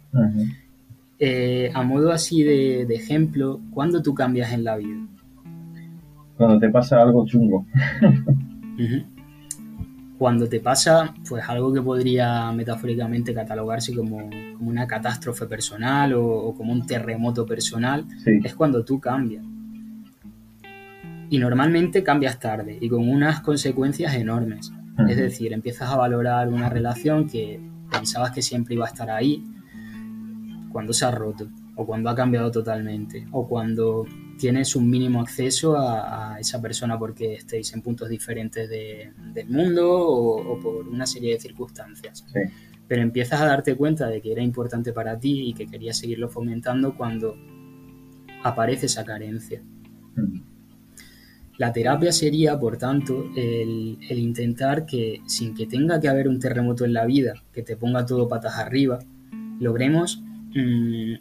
Eh, a modo así de, ejemplo, ¿cuándo tú cambias en la vida? Cuando te pasa algo chungo. Cuando te pasa, pues algo que podría metafóricamente catalogarse como, una catástrofe personal o, como un terremoto personal, es cuando tú cambias. Y normalmente cambias tarde y con unas consecuencias enormes. Es decir, empiezas a valorar una relación que pensabas que siempre iba a estar ahí, cuando se ha roto, o cuando ha cambiado totalmente, o cuando tienes un mínimo acceso a, esa persona porque estéis en puntos diferentes del mundo o, por una serie de circunstancias. Pero empiezas a darte cuenta de que era importante para ti y que querías seguirlo fomentando cuando aparece esa carencia. Mm. La terapia sería, por tanto, el, intentar que, sin que tenga que haber un terremoto en la vida que te ponga todo patas arriba, logremos mm,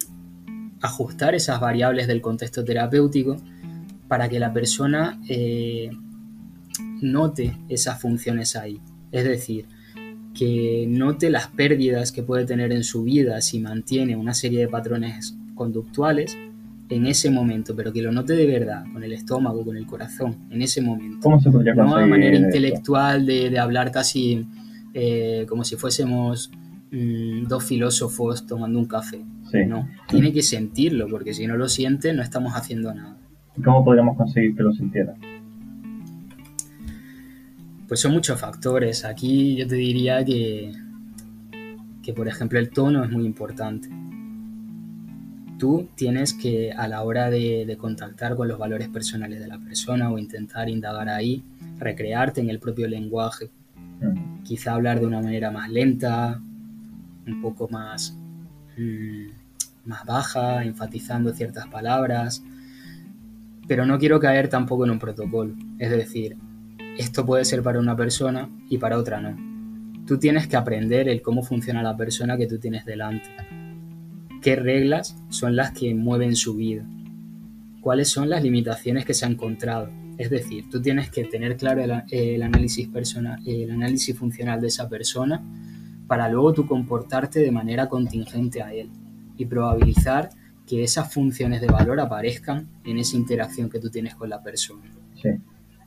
ajustar esas variables del contexto terapéutico para que la persona eh, note esas funciones ahí. Es decir, que note las pérdidas que puede tener en su vida si mantiene una serie de patrones conductuales en ese momento, pero que lo note de verdad, con el estómago, con el corazón, en ese momento. ¿Cómo se podría No de manera intelectual, de, hablar casi eh, como si fuésemos mm, dos filósofos tomando un café. No, tiene que sentirlo, porque si no lo siente, no estamos haciendo nada. ¿Y cómo podríamos conseguir que lo sintiera? Pues son muchos factores. Aquí yo te diría que, que por ejemplo, el tono es muy importante tú tienes que a la hora de, contactar con los valores personales de la persona o intentar indagar ahí, recrearte en el propio lenguaje. Quizá hablar de una manera más lenta, un poco más, mm, más baja, enfatizando ciertas palabras. Pero no quiero caer tampoco en un protocolo. Es decir, esto puede ser para una persona y para otra no. Tú tienes que aprender el cómo funciona la persona que tú tienes delante qué reglas son las que mueven su vida, cuáles son las limitaciones que se ha encontrado. Es decir, tú tienes que tener claro el, análisis personal, el análisis funcional de esa persona para luego tú comportarte de manera contingente a él y probabilizar que esas funciones de valor aparezcan en esa interacción que tú tienes con la persona.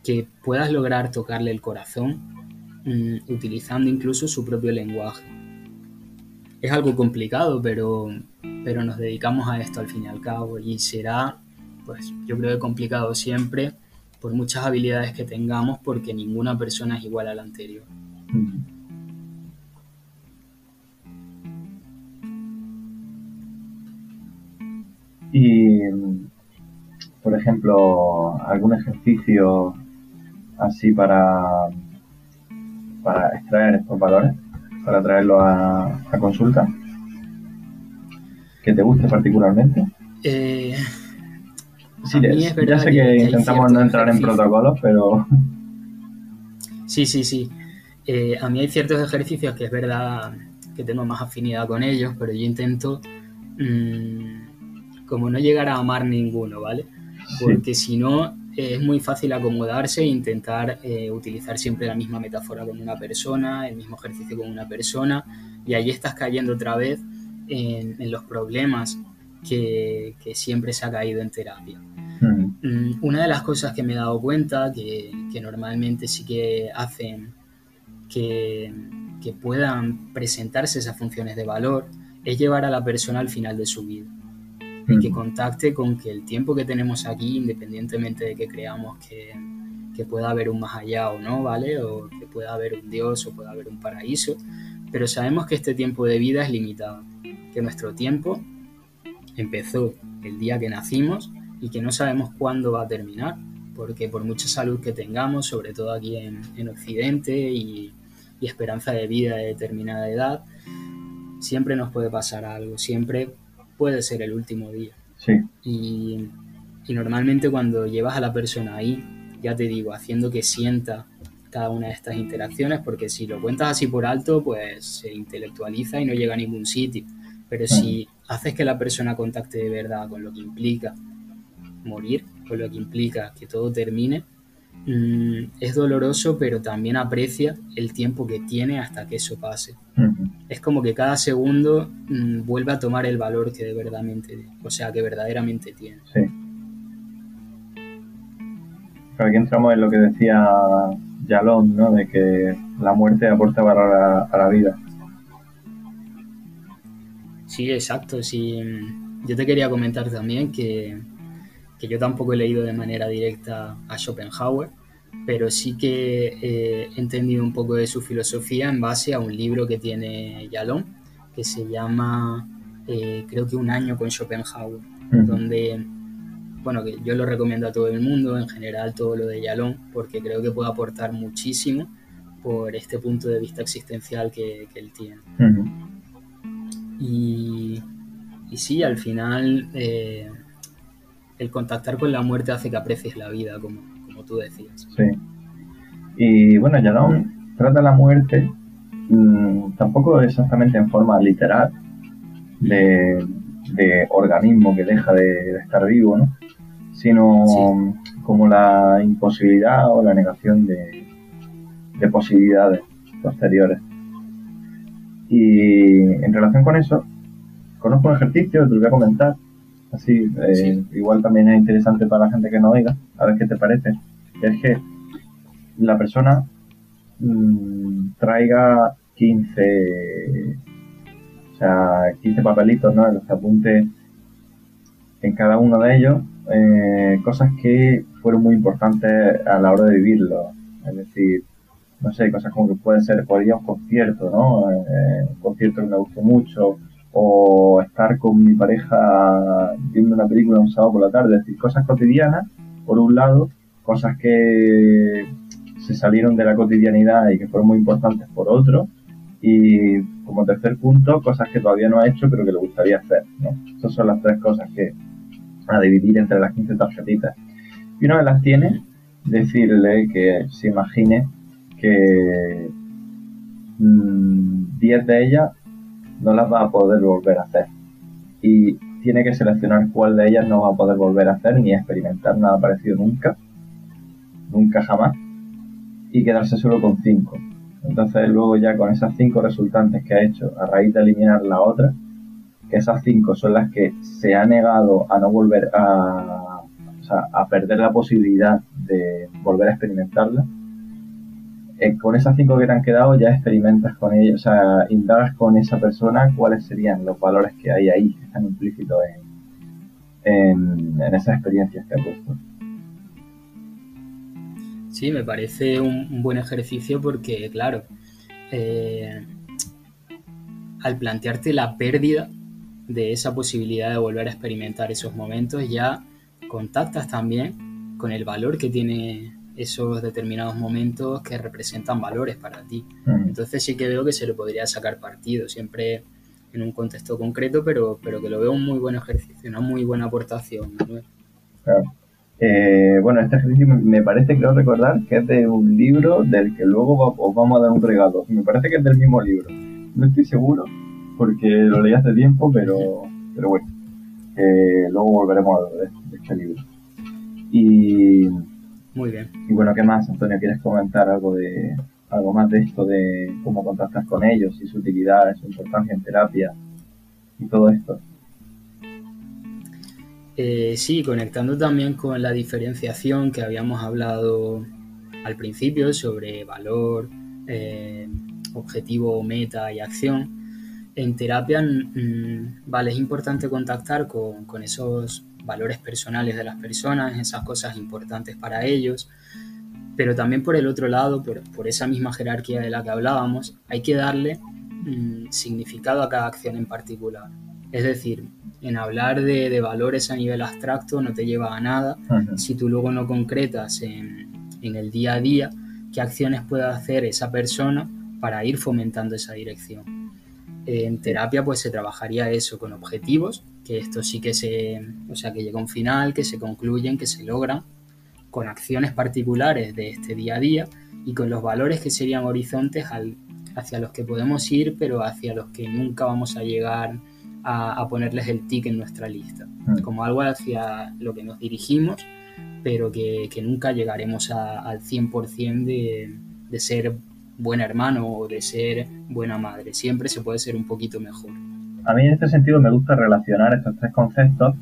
Que puedas lograr tocarle el corazón mm, utilizando incluso su propio lenguaje es algo complicado, pero, pero nos dedicamos a esto al fin y al cabo y será, pues yo creo que complicado siempre por muchas habilidades que tengamos porque ninguna persona es igual a la anterior. Y, por ejemplo, algún ejercicio así para, para extraer estos valores para traerlo a, consulta? ¿Que te guste particularmente? Eh, sí, ya sé que, intentamos no entrar en protocolos, pero... Sí, sí, sí. Eh, a mí hay ciertos ejercicios que es verdad que tengo más afinidad con ellos, pero yo intento mm, como no llegar a amar ninguno, ¿vale? Porque si no, es muy fácil acomodarse e intentar eh, utilizar siempre la misma metáfora con una persona, el mismo ejercicio con una persona, y ahí estás cayendo otra vez en, los problemas que, siempre se ha caído en terapia. Mm, una de las cosas que me he dado cuenta, que, normalmente sí que hacen que, que puedan presentarse esas funciones de valor, es llevar a la persona al final de su vida y que contacte con que el tiempo que tenemos aquí, independientemente de que creamos que, que pueda haber un más allá o no, ¿vale? O que pueda haber un Dios o pueda haber un paraíso, pero sabemos que este tiempo de vida es limitado, que nuestro tiempo empezó el día que nacimos y que no sabemos cuándo va a terminar, porque por mucha salud que tengamos, sobre todo aquí en, en Occidente y, y esperanza de vida de determinada edad, siempre nos puede pasar algo, siempre puede ser el último día. Y, y normalmente cuando llevas a la persona ahí, ya te digo, haciendo que sienta cada una de estas interacciones, porque si lo cuentas así por alto, pues se intelectualiza y no llega a ningún sitio. Pero si haces que la persona contacte de verdad con lo que implica morir, con lo que implica que todo termine, mm, es doloroso, pero también aprecia el tiempo que tiene hasta que eso pase. Es como que cada segundo mm, vuelve a tomar el valor que de verdaderamente, o sea, que verdaderamente tiene. Sí. Pero aquí entramos en lo que decía Yalón, ¿no? De que la muerte aporta valor a la vida. Sí, exacto. Sí. Yo te quería comentar también que, yo tampoco he leído de manera directa a Schopenhauer, pero sí que he entendido un poco de su filosofía en base a un libro que tiene Yalón, que se llama, eh, creo que Un año con Schopenhauer, donde, bueno, que yo lo recomiendo a todo el mundo, en general todo lo de Yalón, porque creo que puede aportar muchísimo por este punto de vista existencial que, él tiene. Y, sí, al final eh, el contactar con la muerte hace que aprecies la vida, como, tú decías. Sí. Y bueno, no trata la muerte mm, tampoco exactamente en forma literal de, organismo que deja de, estar vivo, ¿no? sino como la imposibilidad o la negación de, de posibilidades posteriores. Y en relación con eso, conozco un ejercicio, te lo voy a comentar, así, eh, igual también es interesante para la gente que no oiga, a ver qué te parece. Es que la persona mm, traiga 15, o sea, 15 papelitos, ¿no? En los que apunte en cada uno de ellos eh, cosas que fueron muy importantes a la hora de vivirlo. Es decir, no sé, cosas como que puede ser, podría un concierto, ¿no? Eh, un concierto que me gustó mucho, o estar con mi pareja viendo una película un sábado por la tarde, es decir, cosas cotidianas, por un lado, cosas que se salieron de la cotidianidad y que fueron muy importantes por otro, y como tercer punto, cosas que todavía no ha hecho pero que le gustaría hacer, ¿no? Esas son las tres cosas que a dividir entre las 15 tarjetitas. Y una de las tiene, decirle que se imagine que 10 mm, de ellas no las va a poder volver a hacer. Y tiene que seleccionar cuál de ellas no va a poder volver a hacer ni experimentar nada parecido nunca. Nunca jamás. Y quedarse solo con 5. Entonces luego ya con esas 5 resultantes que ha hecho, a raíz de eliminar la otra, que esas 5 son las que se ha negado a no volver a, o sea, a perder la posibilidad de volver a experimentarla, eh, con esas cinco que te han quedado ya experimentas con ellos, o sea, indagas con esa persona cuáles serían los valores que hay ahí, que están implícitos en, esas experiencias que ha puesto. Sí, me parece un, buen ejercicio porque, claro, eh, al plantearte la pérdida de esa posibilidad de volver a experimentar esos momentos, ya contactas también con el valor que tiene esos determinados momentos que representan valores para ti. Entonces sí que veo que se le podría sacar partido, siempre en un contexto concreto, pero, pero que lo veo un muy buen ejercicio, una muy buena aportación. Claro. Eh, bueno, este ejercicio me parece, creo recordar, que es de un libro del que luego os vamos a dar un regalo. Me parece que es del mismo libro. No estoy seguro, porque lo leí hace tiempo, pero, pero bueno, luego volveremos a ver de este libro. Y muy bien. Y bueno, ¿qué más, Antonio? ¿Quieres comentar algo de algo más de esto de cómo contactas con ellos y su utilidad, su importancia en terapia y todo esto? Eh, sí, conectando también con la diferenciación que habíamos hablado al principio sobre valor, eh, objetivo, meta y acción. En terapia, mm, vale, es importante contactar con, con esos valores personales de las personas, esas cosas importantes para ellos, pero también por el otro lado, por, esa misma jerarquía de la que hablábamos, hay que darle mm, significado a cada acción en particular. Es decir, en hablar de, valores a nivel abstracto no te lleva a nada si tú luego no concretas en, en el día a día qué acciones puede hacer esa persona para ir fomentando esa dirección. En terapia pues se trabajaría eso con objetivos, que esto sí que se, o sea, que llega a un final, que se concluyen, que se logran, con acciones particulares de este día a día y con los valores que serían horizontes hacia los que podemos ir, pero hacia los que nunca vamos a llegar a, ponerles el tic en nuestra lista, mm. como algo hacia lo que nos dirigimos, pero que, nunca llegaremos al 100% de, de ser buen hermano o de ser buena madre. Siempre se puede ser un poquito mejor. A mí en este sentido me gusta relacionar estos tres conceptos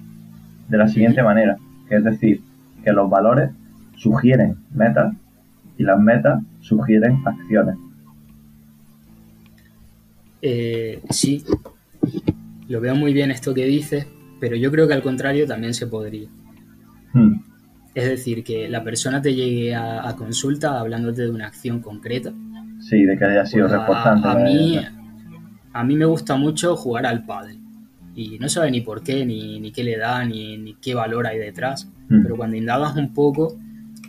de la siguiente manera, que es decir, que los valores sugieren metas y las metas sugieren acciones. Eh, sí, lo veo muy bien esto que dices, pero yo creo que al contrario también se podría. Hmm. Es decir, que la persona te llegue a, a consulta hablándote de una acción concreta Sí, de que haya sido pues A, mí, a mí me gusta mucho jugar al pádel. Y no sabe ni por qué, ni, ni qué le da, ni, ni, qué valor hay detrás. Mm. Pero cuando indagas un poco,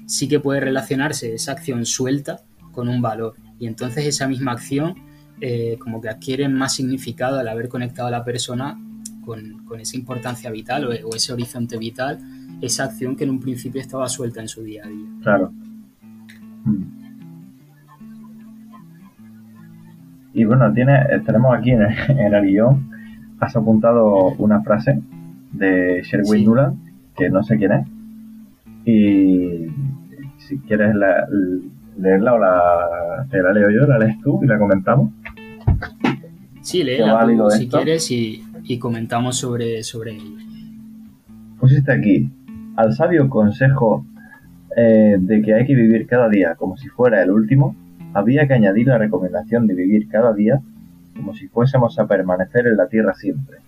sí que puede relacionarse esa acción suelta con un valor. Y entonces esa misma acción eh, como que adquiere más significado al haber conectado a la persona con, con esa importancia vital o, o, ese horizonte vital, esa acción que en un principio estaba suelta en su día a día. Claro. Mm. Y bueno, tiene, tenemos aquí en el, guion, has apuntado una frase de Sherwin Nuland, que no sé quién es. Y si quieres leerla o la, te la leo yo, la lees tú y la comentamos. Sí, léela tú, si quieres y, y, comentamos sobre, sobre ella. Pusiste aquí, al sabio consejo eh, de que hay que vivir cada día como si fuera el último, había que añadir la recomendación de vivir cada día como si fuésemos a permanecer en la Tierra siempre.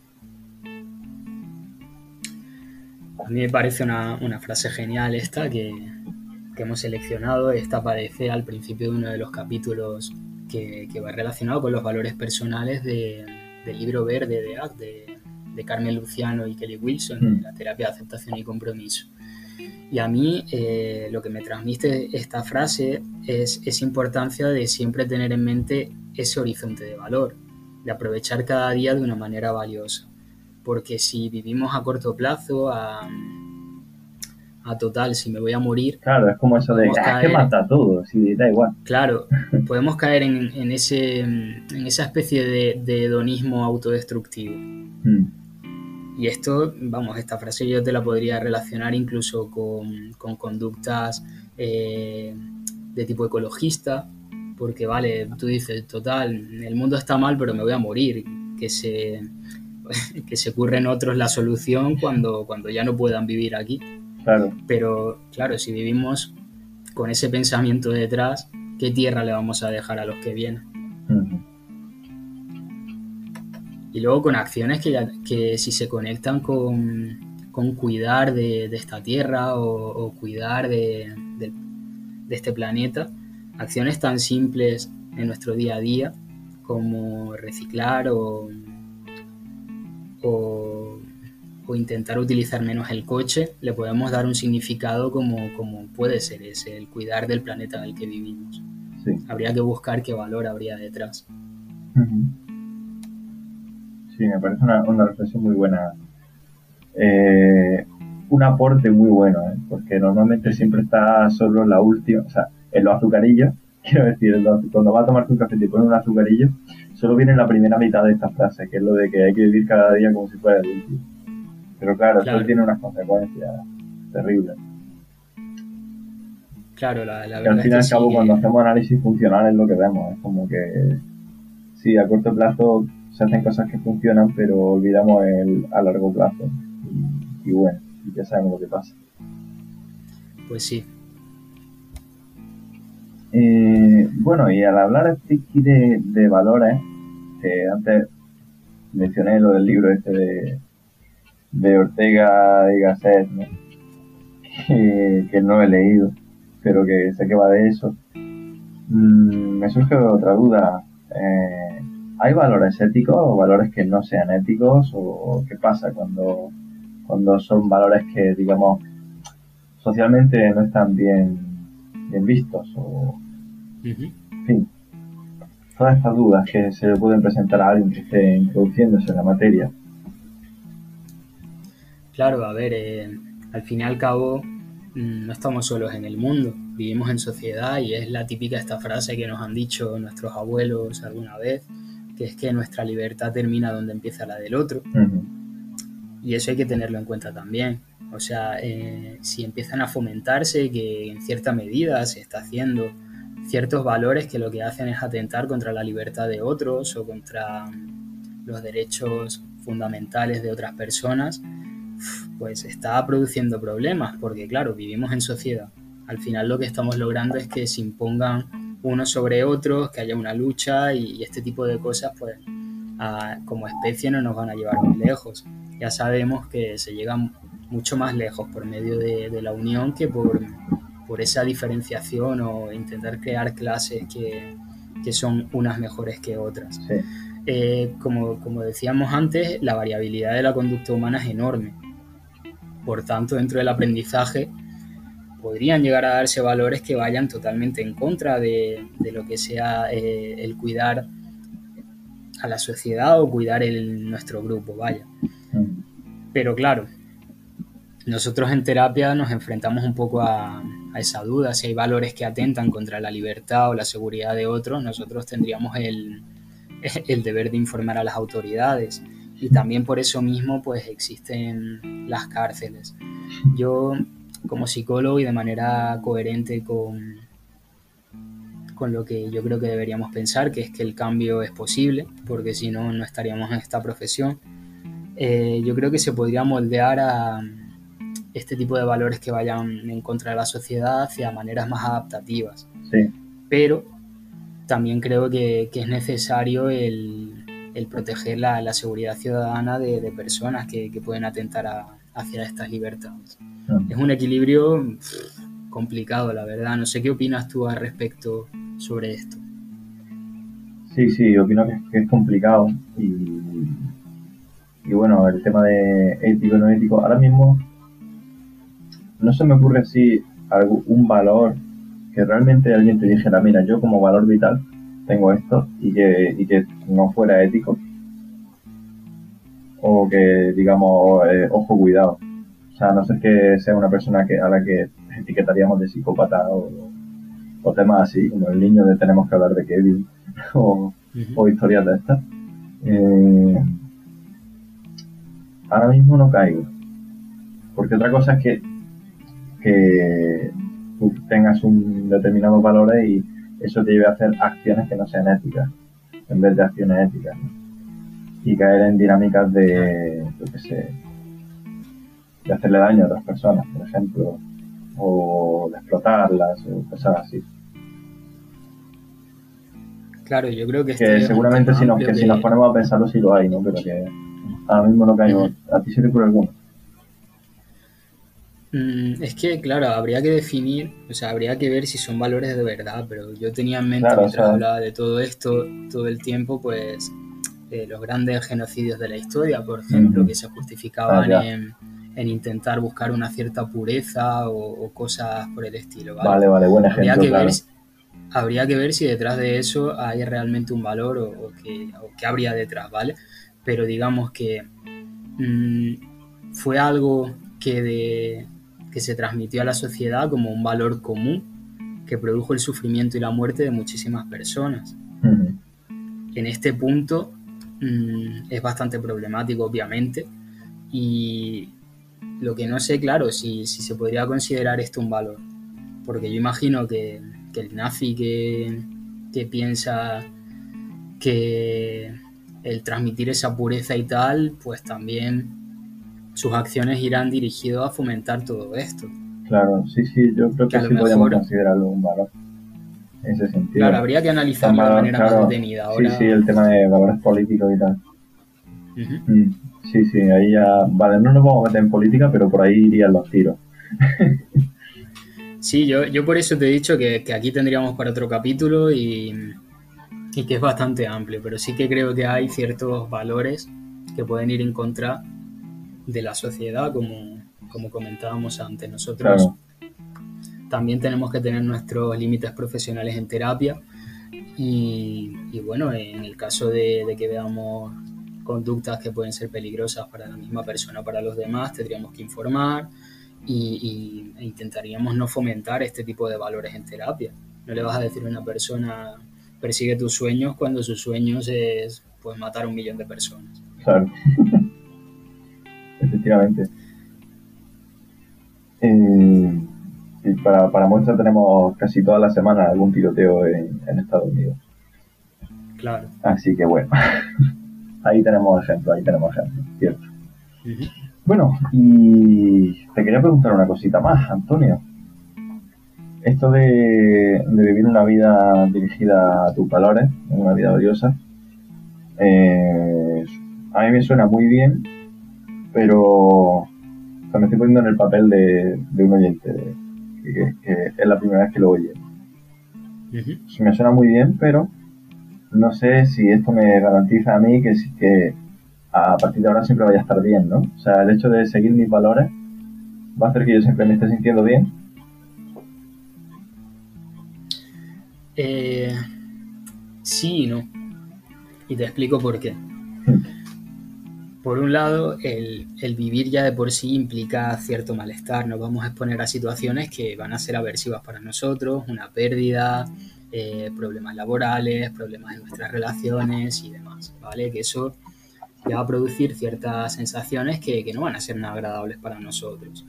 A mí me parece una, frase genial esta que, hemos seleccionado. Esta aparece al principio de uno de los capítulos que, va relacionado con los valores personales del libro verde de ACT, de, Carmen Luciano y Kelly Wilson, mm. la terapia de aceptación y compromiso. Y a mí eh, lo que me transmite esta frase es esa importancia de siempre tener en mente ese horizonte de valor, de aprovechar cada día de una manera valiosa. Porque si vivimos a corto plazo, a, total, si me voy a morir. Claro, es como eso de ah, que mata todo, si da igual. Claro, podemos caer en, ese, en esa especie de, de hedonismo autodestructivo. Mm. Y esto, vamos, esta frase yo te la podría relacionar incluso con, conductas eh, de tipo ecologista, porque vale, tú dices, total, el mundo está mal, pero me voy a morir, que se, que se curren otros la solución cuando, cuando ya no puedan vivir aquí. Claro. Pero claro, si vivimos con ese pensamiento detrás, ¿qué tierra le vamos a dejar a los que vienen? Y luego con acciones que, que si se conectan con, cuidar de, esta tierra o, cuidar de, este planeta, acciones tan simples en nuestro día a día como reciclar o, o, intentar utilizar menos el coche, le podemos dar un significado como, como puede ser ese, el cuidar del planeta en el que vivimos. Habría que buscar qué valor habría detrás. Sí, me parece una, una reflexión muy buena. Eh, un aporte muy bueno, ¿eh? porque normalmente siempre está solo la última, o sea, en los azucarillos, quiero decir, cuando vas a tomarte un café y te pones un azucarillo, solo viene la primera mitad de esta frase, que es lo de que hay que vivir cada día como si fuera el último. Pero claro, eso tiene unas consecuencias terribles. Claro, la, la que al fin y al cabo, cuando hacemos análisis funcional es lo que vemos, es como que sí, a corto plazo se hacen cosas que funcionan, pero olvidamos el a largo plazo. Y, bueno, ya sabemos lo que pasa. Pues sí. Eh, bueno, y al hablar de, de valores, que antes mencioné lo del libro este de, de Ortega y Gasset, que, no he leído, pero que sé que va de eso. Mm, me surge otra duda. Eh, ¿Hay valores éticos o valores que no sean éticos? ¿O qué pasa cuando, cuando son valores que, digamos, socialmente no están bien, bien vistos? O, En fin. todas estas dudas que se le pueden presentar a alguien que esté introduciéndose en la materia. Claro, a ver, eh, al fin y al cabo mm, no estamos solos en el mundo, vivimos en sociedad y es la típica esta frase que nos han dicho nuestros abuelos alguna vez, que es que nuestra libertad termina donde empieza la del otro. Y eso hay que tenerlo en cuenta también. O sea, eh, si empiezan a fomentarse que en cierta medida se está haciendo ciertos valores que lo que hacen es atentar contra la libertad de otros o contra mm, los derechos fundamentales de otras personas, pues está produciendo problemas, porque claro, vivimos en sociedad. Al final lo que estamos logrando es que se impongan unos sobre otros, que haya una lucha y, este tipo de cosas, pues como especie no nos van a llevar muy lejos. Ya sabemos que se llega mucho más lejos por medio de la unión que por por esa diferenciación o intentar crear clases que, que son unas mejores que otras. Eh, como, como, decíamos antes, la variabilidad de la conducta humana es enorme. Por tanto, dentro del aprendizaje podrían llegar a darse valores que vayan totalmente en contra de, de lo que sea eh, el cuidar a la sociedad o cuidar el, nuestro grupo, vaya. Mm. Pero claro, nosotros en terapia nos enfrentamos un poco a, a esa duda, si hay valores que atentan contra la libertad o la seguridad de otros, nosotros tendríamos el, el deber de informar a las autoridades. Y también por eso mismo pues existen las cárceles. Yo como psicólogo y de manera coherente con, con lo que yo creo que deberíamos pensar, que es que el cambio es posible, porque si no, no estaríamos en esta profesión. Eh, yo creo que se podría moldear a, este tipo de valores que vayan en contra de la sociedad hacia maneras más adaptativas. Sí. Pero también creo que, es necesario el, proteger la, seguridad ciudadana de, personas que, pueden atentar hacia estas libertades. Es un equilibrio complicado, la verdad. No sé qué opinas tú al respecto sobre esto. Sí, sí, opino que, es complicado y, y bueno, el tema de ético no ético, ahora mismo no se me ocurre si un valor que realmente alguien te dijera, mira, yo como valor vital tengo esto y que, y que no fuera ético. O que, digamos, eh, ojo, cuidado. O sea, no sé que sea una persona que, a la que etiquetaríamos de psicópata o, o temas así, como el niño de tenemos que hablar de Kevin o, o historias de estas. Eh, ahora mismo no caigo. Porque otra cosa es que que tú tengas un determinado valores y eso te lleve a hacer acciones que no sean éticas, en vez de acciones éticas. Y caer en dinámicas de, yo qué sé, de hacerle daño a otras personas, por ejemplo, o de explotarlas, o cosas así. Claro, yo creo que, que seguramente si nos, que, si nos ponemos a pensarlo sí lo hay, ¿no? Pero que ahora mismo no caigo. ¿A ti se te ocurre alguno? Mm, es que, claro, habría que definir, o sea, habría que ver si son valores de verdad, pero yo tenía en mente mientras hablaba de todo esto todo el tiempo, pues eh, los grandes genocidios de la historia, por ejemplo, que se justificaban ah, en, intentar buscar una cierta pureza o, cosas por el estilo. Vale, vale, buen ejemplo. Habría que, ver, habría que ver si detrás de eso hay realmente un valor o, que, qué habría detrás, ¿vale? Pero digamos que mm, fue algo que de que se transmitió a la sociedad como un valor común que produjo el sufrimiento y la muerte de muchísimas personas. En este punto mm, es bastante problemático, obviamente, y lo que no sé, claro, si, si se podría considerar esto un valor, porque yo imagino que, que el nazi que, que piensa que el transmitir esa pureza y tal, pues también sus acciones irán dirigidas a fomentar todo esto. Claro, sí, sí, yo creo que, sí podemos considerarlo un valor. En ese sentido. Claro, habría que analizarlo de manera más detenida. Ahora... Sí, sí, el tema de valores políticos y tal. Mm, sí, sí, ahí ya. Vale, no nos vamos a meter en política, pero por ahí irían los tiros. sí, yo, yo por eso te he dicho que, que aquí tendríamos para otro capítulo y, y que es bastante amplio, pero sí que creo que hay ciertos valores que pueden ir en contra de la sociedad, como, como comentábamos antes. Nosotros también tenemos que tener nuestros límites profesionales en terapia. Y, bueno, en el caso de, que veamos conductas que pueden ser peligrosas para la misma persona o para los demás, tendríamos que informar y, intentaríamos no fomentar este tipo de valores en terapia. No le vas a decir a una persona persigue tus sueños cuando sus sueños es pues matar a un millón de personas. Claro. Efectivamente. Eh, para, para muestra tenemos casi toda la semana algún tiroteo en, Estados Unidos. Claro. Así que bueno, ahí tenemos ejemplo, ahí tenemos ejemplo, cierto. Bueno, y te quería preguntar una cosita más, Antonio. Esto de, vivir una vida dirigida a tus valores, una vida valiosa, eh, a mí me suena muy bien, pero me estoy poniendo en el papel de, un oyente, que, es la primera vez que lo oye. Me suena muy bien, pero no sé si esto me garantiza a mí que, que a partir de ahora siempre vaya a estar bien, ¿no? O sea, el hecho de seguir mis valores va a hacer que yo siempre me esté sintiendo bien. Eh, sí y no. Y te explico por qué. Por un lado, el, vivir ya de por sí implica cierto malestar. Nos vamos a exponer a situaciones que van a ser aversivas para nosotros, una pérdida, eh, problemas laborales, problemas en nuestras relaciones y demás, ¿vale? Que eso ya va a producir ciertas sensaciones que, no van a ser nada agradables para nosotros.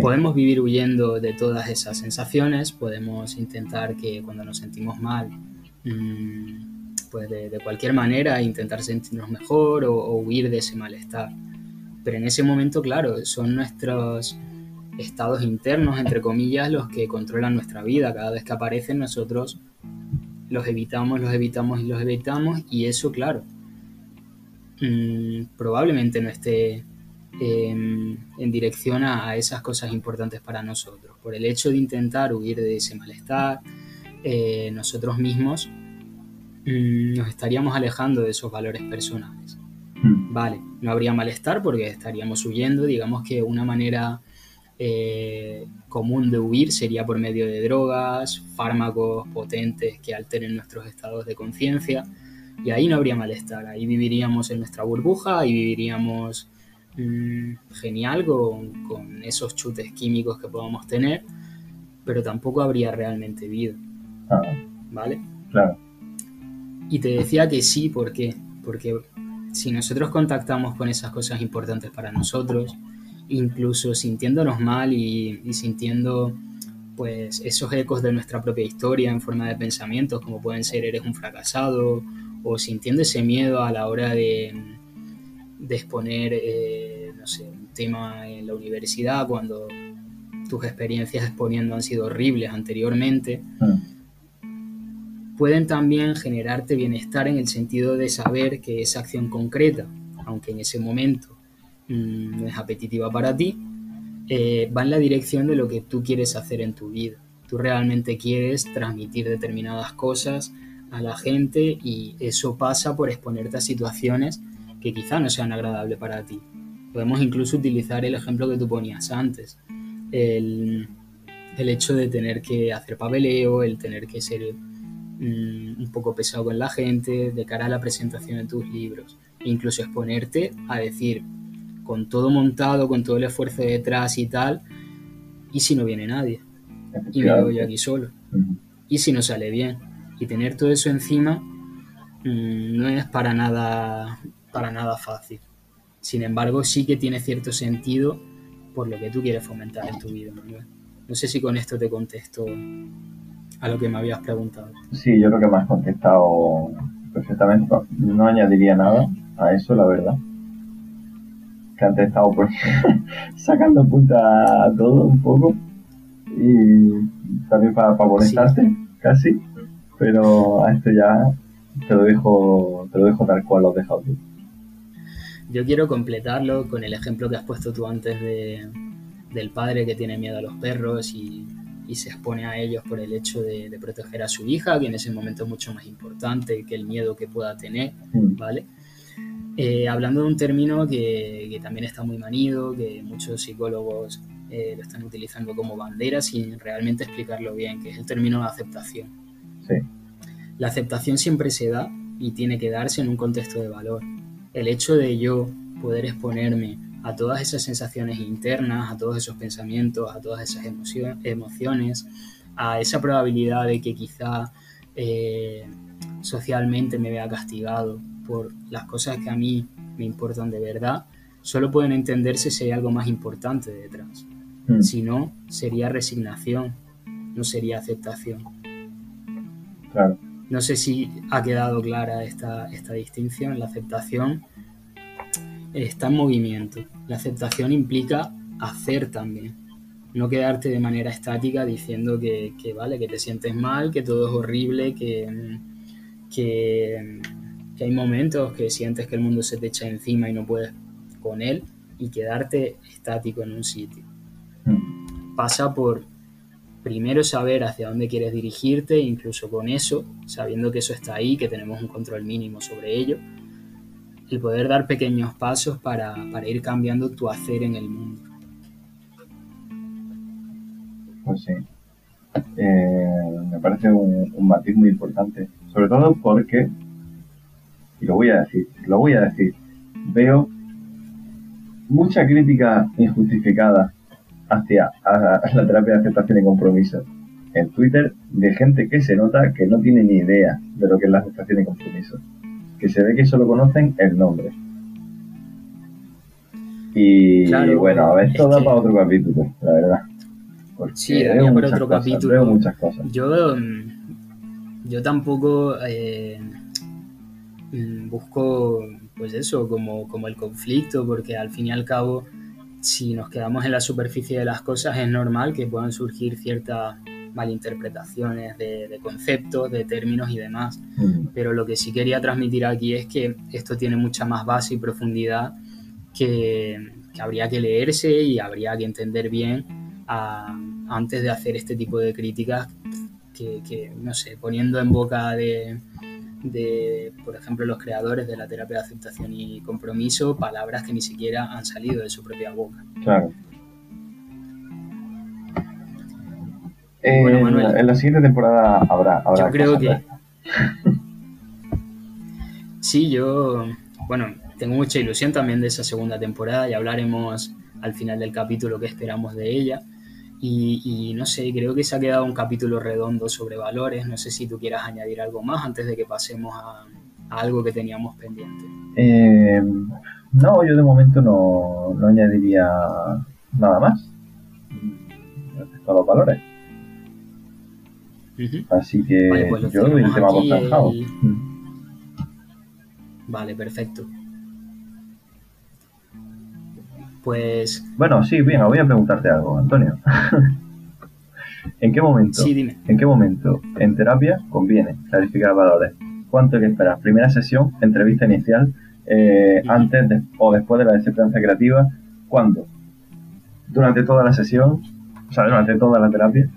Podemos vivir huyendo de todas esas sensaciones, podemos intentar que cuando nos sentimos mal, mmm, pues de, cualquier manera intentar sentirnos mejor o, huir de ese malestar. Pero en ese momento, claro, son nuestros estados internos, entre comillas, los que controlan nuestra vida. Cada vez que aparecen nosotros los evitamos, los evitamos y los evitamos y eso, claro, mm, probablemente no esté em, en dirección a, esas cosas importantes para nosotros. Por el hecho de intentar huir de ese malestar, eh, nosotros mismos Mm, nos estaríamos alejando de esos valores personales. Hmm. Vale, no habría malestar porque estaríamos huyendo, digamos que una manera eh, común de huir sería por medio de drogas, fármacos potentes que alteren nuestros estados de conciencia y ahí no habría malestar, ahí viviríamos en nuestra burbuja y viviríamos mm, genial con, con, esos chutes químicos que podamos tener, pero tampoco habría realmente vida. Ah. ¿Vale? Claro. Y te decía que sí, ¿por qué? Porque si nosotros contactamos con esas cosas importantes para nosotros, incluso sintiéndonos mal y, sintiendo pues esos ecos de nuestra propia historia en forma de pensamientos, como pueden ser eres un fracasado, o sintiendo ese miedo a la hora de, exponer, eh, no sé, un tema en la universidad, cuando tus experiencias exponiendo han sido horribles anteriormente, pueden también generarte bienestar en el sentido de saber que esa acción concreta, aunque en ese momento no es apetitiva para ti, eh, va en la dirección de lo que tú quieres hacer en tu vida. Tú realmente quieres transmitir determinadas cosas a la gente y eso pasa por exponerte a situaciones que quizá no sean agradables para ti. Podemos incluso utilizar el ejemplo que tú ponías antes, el, el hecho de tener que hacer papeleo, el tener que ser Mm, un poco pesado con la gente de cara a la presentación de tus libros. incluso exponerte a decir, con todo montado, con todo el esfuerzo detrás y tal, ¿y si no viene nadie? Y me voy aquí solo. ¿Y si no sale bien? Y tener todo eso encima mm, no es para nada, para nada fácil. Sin embargo, sí que tiene cierto sentido por lo que tú quieres fomentar en tu vida, No sé si con esto te contesto a lo que me habías preguntado. Sí, yo creo que me has contestado perfectamente. No añadiría nada a eso, la verdad. Que antes he estado pues, sacando punta a todo un poco. Y también para, para molestarte, casi. Pero a esto ya te lo dejo, te lo dejo tal cual lo has dejado tú. Yo quiero completarlo con el ejemplo que has puesto tú antes de, del padre que tiene miedo a los perros y y se expone a ellos por el hecho de, proteger a su hija, que en ese momento es mucho más importante que el miedo que pueda tener, mm. Eh, hablando de un término que, también está muy manido, que muchos psicólogos eh, lo están utilizando como bandera sin realmente explicarlo bien, que es el término de aceptación. Sí. La aceptación siempre se da y tiene que darse en un contexto de valor. El hecho de yo poder exponerme a todas esas sensaciones internas, a todos esos pensamientos, a todas esas emociones, a esa probabilidad de que quizá eh, socialmente me vea castigado por las cosas que a mí me importan de verdad, solo pueden entenderse si hay algo más importante detrás. Mm. Si no, sería resignación, no sería aceptación. No sé si ha quedado clara esta, esta distinción. La aceptación está en movimiento. La aceptación implica hacer también. No quedarte de manera estática diciendo que, vale, que te sientes mal, que todo es horrible, que, que, hay momentos que sientes que el mundo se te echa encima y no puedes con él y quedarte estático en un sitio. Mm. Pasa por primero saber hacia dónde quieres dirigirte, incluso con eso, sabiendo que eso está ahí, que tenemos un control mínimo sobre ello, y poder dar pequeños pasos para, ir cambiando tu hacer en el mundo. Pues sí. Eh, me parece un, un, matiz muy importante. Sobre todo porque, y lo voy a decir, lo voy a decir, veo mucha crítica injustificada hacia la terapia de aceptación y compromiso en Twitter de gente que se nota que no tiene ni idea de lo que es la aceptación y compromiso que se ve que solo conocen el nombre. Y, bueno, a ver, esto da para otro capítulo, la verdad. sí, daría para otro capítulo. muchas cosas. Yo, mm, yo tampoco eh, busco, pues eso, como, como el conflicto, porque al fin y al cabo, si nos quedamos en la superficie de las cosas, es normal que puedan surgir ciertas malinterpretaciones de, conceptos, de términos y demás. Mm. Pero lo que sí quería transmitir aquí es que esto tiene mucha más base y profundidad que, habría que leerse y habría que entender bien antes de hacer este tipo de críticas que, no sé, poniendo en boca de, de, por ejemplo, los creadores de la terapia de aceptación y compromiso, palabras que ni siquiera han salido de su propia boca. Claro. en la siguiente temporada habrá. habrá yo creo que. sí, yo. Bueno, tengo mucha ilusión también de esa segunda temporada y hablaremos al final del capítulo que esperamos de ella. Y, no sé, creo que se ha quedado un capítulo redondo sobre valores. No sé si tú quieras añadir algo más antes de que pasemos a, algo que teníamos pendiente. Eh, no, yo de momento no, no añadiría nada más respecto a los valores. Así que vale, pues yo doy el tema por Vale, perfecto. Pues. Bueno, sí, bien, voy a preguntarte algo, Antonio. ¿En qué momento? Sí, dime. ¿En qué momento en terapia conviene clarificar valores? ¿Cuánto hay que esperar? ¿Primera sesión, entrevista inicial, eh, antes o después de la disciplina creativa? ¿Cuándo? ¿Durante toda la sesión? O sea, durante toda la terapia.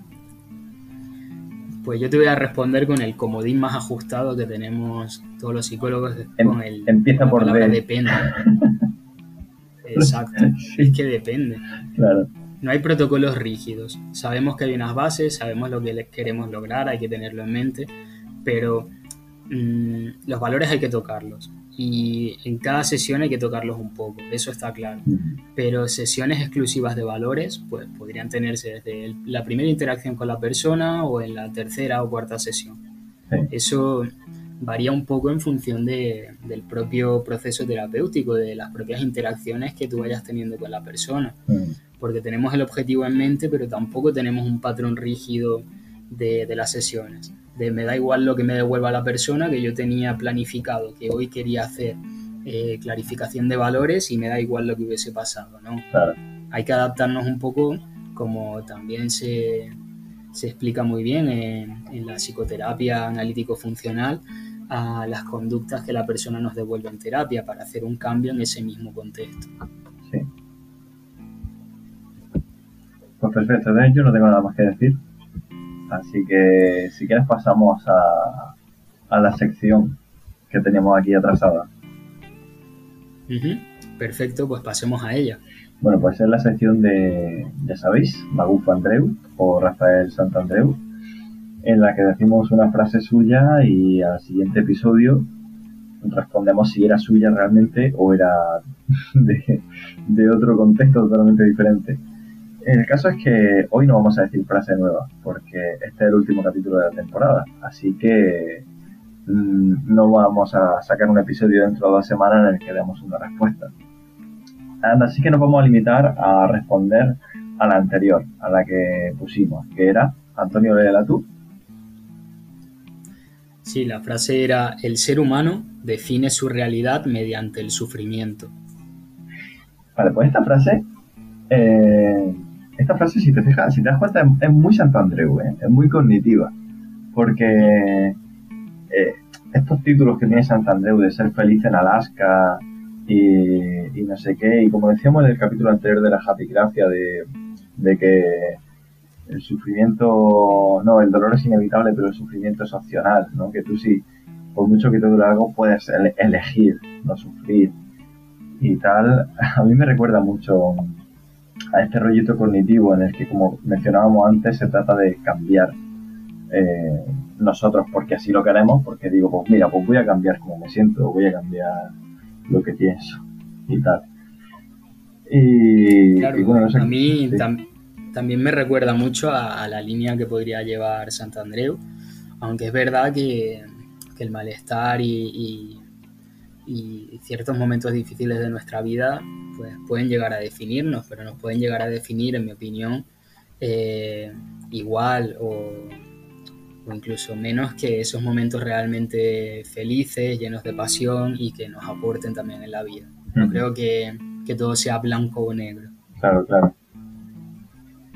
Pues yo te voy a responder con el comodín más ajustado que tenemos todos los psicólogos, em, con el empieza por depende. Exacto, es que depende. Claro. No hay protocolos rígidos. Sabemos que hay unas bases, sabemos lo que queremos lograr, hay que tenerlo en mente, pero mm, los valores hay que tocarlos y en cada sesión hay que tocarlos un poco, eso está claro. Pero sesiones exclusivas de valores, pues podrían tenerse desde la primera interacción con la persona o en la tercera o cuarta sesión. Eso varía un poco en función de, del propio proceso terapéutico, de las propias interacciones que tú vayas teniendo con la persona. Porque tenemos el objetivo en mente, pero tampoco tenemos un patrón rígido de, de las sesiones de me da igual lo que me devuelva la persona, que yo tenía planificado, que hoy quería hacer eh, clarificación de valores y me da igual lo que hubiese pasado, ¿no? Hay que adaptarnos un poco, como también se, explica muy bien en, la psicoterapia analítico-funcional, a las conductas que la persona nos devuelve en terapia para hacer un cambio en ese mismo contexto. Sí. Pues perfecto, yo no tengo nada más que decir. Así que si quieres pasamos a, a la sección que teníamos aquí atrasada. Perfecto, pues pasemos a ella. Bueno, pues es la sección de, ya sabéis, Magufo Andreu o Rafael Santandreu. en la que decimos una frase suya y al siguiente episodio respondemos si era suya realmente o era de, otro contexto totalmente diferente. El caso es que hoy no vamos a decir frase nueva, porque este es el último capítulo de la temporada, así que mm, no vamos a sacar un episodio dentro de dos semanas en el que demos una respuesta. Así que nos vamos a limitar a responder a la anterior, a la que pusimos, que era Antonio léela tú. Sí, la frase era, el ser humano define su realidad mediante el sufrimiento. Vale, pues esta frase, eh, esta frase si te fijas, si te das cuenta, es, muy Santandreu, ¿eh? es muy cognitiva, porque eh, estos títulos que tiene Santandreu de ser feliz en Alaska y, no sé qué, y como decíamos en el capítulo anterior de la Gracia de, de que el sufrimiento, no, el dolor es inevitable, pero el sufrimiento es opcional, ¿no? Que tú sí, por mucho que te dure algo, puedes elegir no sufrir y tal. A mí me recuerda mucho a este rollito cognitivo en el que, como mencionábamos antes, se trata de cambiar eh, nosotros porque así lo queremos, porque digo, pues mira, pues voy a cambiar como me siento, voy a cambiar lo que pienso y tal. Y, bueno, a mí también también me recuerda mucho a, la línea que podría llevar Santandreu, aunque es verdad que, el malestar y, ciertos momentos difíciles de nuestra vida pues, pueden llegar a definirnos, pero nos pueden llegar a definir, en mi opinión, eh, igual o, incluso menos que esos momentos realmente felices, llenos de pasión y que nos aporten también en la vida. No creo que, que todo sea blanco o negro. Claro, claro.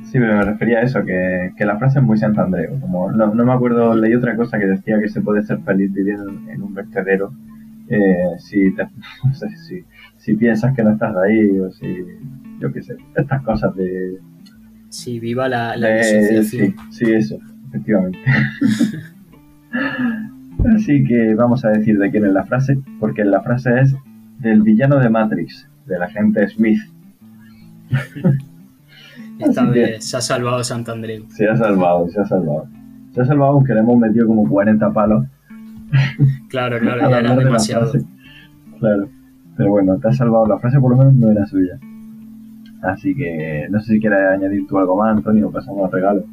Sí, pero me refería a eso, que, que la frase es muy Santandreo. Como no, no, me acuerdo, leí otra cosa que decía que se puede ser feliz viviendo en un vertedero eh, si, no sé, si, si, piensas que no estás ahí o si, yo qué sé, estas cosas de... Sí, viva la, la de, sí, sí, eso, efectivamente. Así que vamos a decir de quién es la frase, porque la frase es del villano de Matrix, del agente Smith. Esta vez se ha salvado Santandreu. Se ha salvado, se ha salvado. Se ha salvado aunque le hemos metido como 40 palos. Claro, claro, ya era demasiado. Claro. Pero bueno, te ha salvado. La frase por lo menos no era suya. Así que no sé si quieres añadir tú algo más, Antonio, pasamos al regalo.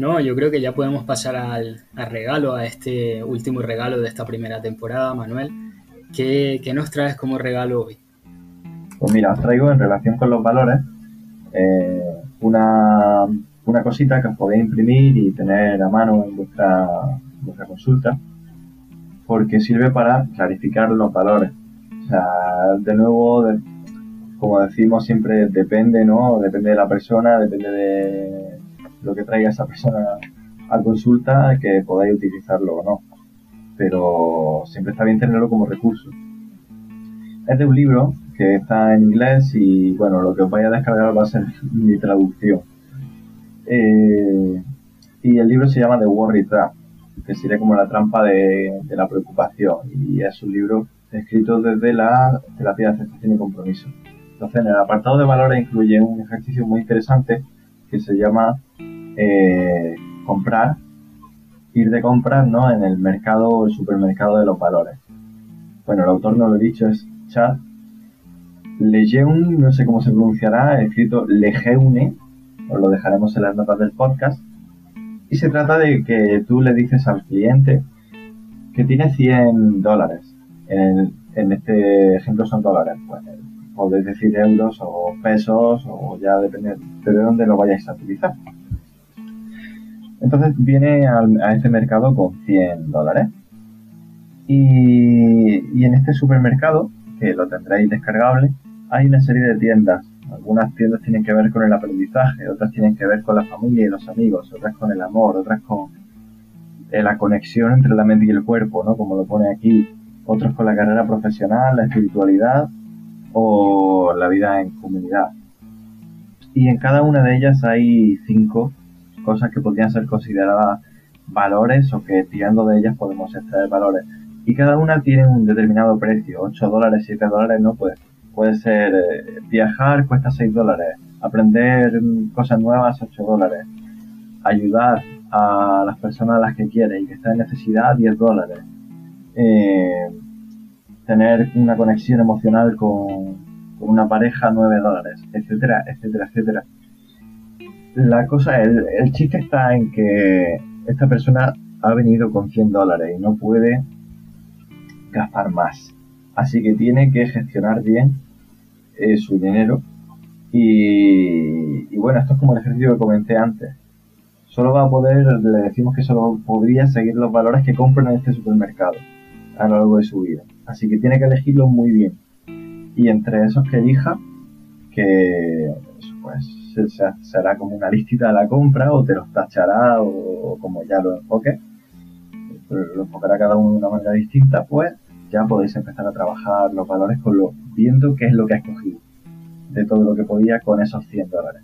No, yo creo que ya podemos pasar al, regalo, a este último regalo de esta primera temporada, Manuel. ¿Qué, ¿Qué, nos traes como regalo hoy? Pues mira, os traigo en relación con los valores eh, una, una, cosita que os podéis imprimir y tener a mano en vuestra, vuestra consulta, porque sirve para clarificar los valores. O sea, de nuevo, como decimos siempre, depende, ¿no? Depende de la persona, depende de lo que traiga esa persona a consulta, que podáis utilizarlo o no. Pero siempre está bien tenerlo como recurso. Es de un libro que está en inglés y bueno, lo que os vaya a descargar va a ser mi traducción. Eh, y el libro se llama The Worry Trap, que sería como la trampa de, la preocupación y es un libro escrito desde la terapia de aceptación y compromiso. Entonces, en el apartado de valores incluye un ejercicio muy interesante que se llama eh, comprar, ir de compras ¿no? en el mercado o el supermercado de los valores. Bueno, el autor no lo he dicho, es Chad Lejeune, no sé cómo se pronunciará, escrito Lejeune, os lo dejaremos en las notas del podcast. Y se trata de que tú le dices al cliente que tiene 100 dólares. En, este ejemplo son dólares. Pues, podéis decir euros o pesos o ya depende de dónde lo vayáis a utilizar. Entonces viene a este mercado con 100 dólares. Y, y en este supermercado, que lo tendréis descargable, hay una serie de tiendas. Algunas tiendas tienen que ver con el aprendizaje, otras tienen que ver con la familia y los amigos, otras con el amor, otras con eh, la conexión entre la mente y el cuerpo, ¿no? Como lo pone aquí. Otros con la carrera profesional, la espiritualidad o la vida en comunidad. Y en cada una de ellas hay cinco cosas que podrían ser consideradas valores o que tirando de ellas podemos extraer valores. Y cada una tiene un determinado precio, 8 dólares, 7 dólares, no pues Puede ser eh, viajar cuesta 6 dólares, aprender cosas nuevas 8 dólares, ayudar a las personas a las que quieres y que están en necesidad 10 dólares. Eh, tener una conexión emocional con, una pareja 9 dólares, etcétera, etcétera, etcétera. La cosa, el, el chiste está en que esta persona ha venido con 100 dólares y no puede gastar más. Así que tiene que gestionar bien eh, su dinero. Y, bueno, esto es como el ejercicio que comenté antes. Solo va a poder, le decimos que solo podría seguir los valores que compran en este supermercado a lo largo de su vida. Así que tiene que elegirlos muy bien. Y entre esos que elija, que pues será como una listita de la compra o te los tachará o, como ya lo enfoque, lo enfocará cada uno de una manera distinta, pues ya podéis empezar a trabajar los valores con lo, viendo qué es lo que ha escogido de todo lo que podía con esos 100 dólares.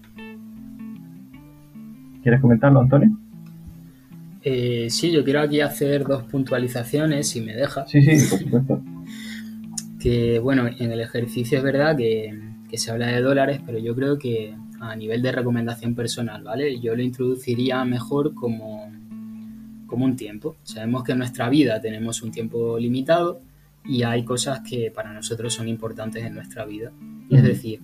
¿Quieres comentarlo, Antonio? Eh, sí, yo quiero aquí hacer dos puntualizaciones, si me deja. Sí, sí, por supuesto. que bueno, en el ejercicio es verdad que, que se habla de dólares, pero yo creo que a nivel de recomendación personal, ¿vale? Yo lo introduciría mejor como, como un tiempo. Sabemos que en nuestra vida tenemos un tiempo limitado y hay cosas que para nosotros son importantes en nuestra vida. es decir,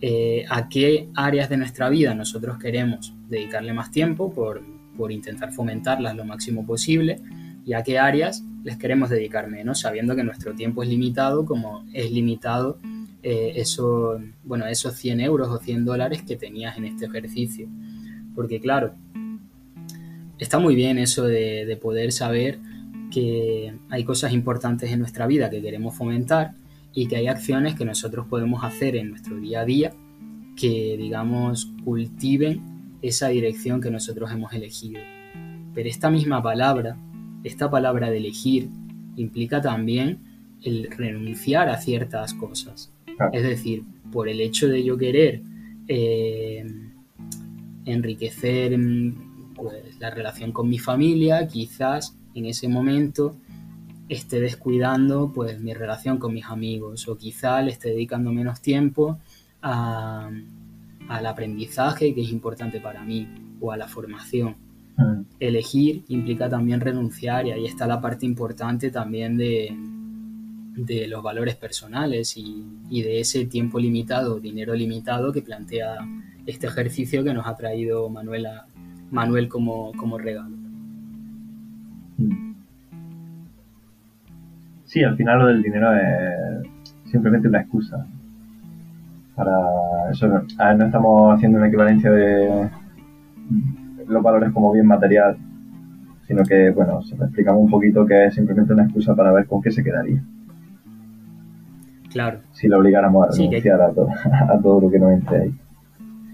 eh, a qué áreas de nuestra vida nosotros queremos dedicarle más tiempo por, por, intentar fomentarlas lo máximo posible y a qué áreas les queremos dedicar menos, sabiendo que nuestro tiempo es limitado, como es limitado eh, eso, bueno, esos 100 euros o 100 dólares que tenías en este ejercicio. Porque claro, está muy bien eso de, de poder saber que hay cosas importantes en nuestra vida que queremos fomentar y que hay acciones que nosotros podemos hacer en nuestro día a día que, digamos, cultiven esa dirección que nosotros hemos elegido. Pero esta misma palabra, esta palabra de elegir, implica también el renunciar a ciertas cosas. Es decir, por el hecho de yo querer eh, enriquecer pues, la relación con mi familia, quizás en ese momento esté descuidando pues mi relación con mis amigos o quizá le esté dedicando menos tiempo al aprendizaje que es importante para mí o a la formación. Mm. Elegir implica también renunciar y ahí está la parte importante también de, de los valores personales y, de ese tiempo limitado, dinero limitado que plantea este ejercicio que nos ha traído Manuela, Manuel como, regalo. Sí, al final lo del dinero es simplemente una excusa. Para eso, no estamos haciendo una equivalencia de los valores como bien material, sino que, bueno, se explicamos un poquito que es simplemente una excusa para ver con qué se quedaría. Claro. Si lo obligáramos a renunciar a, todo, a todo lo que nos entre ahí.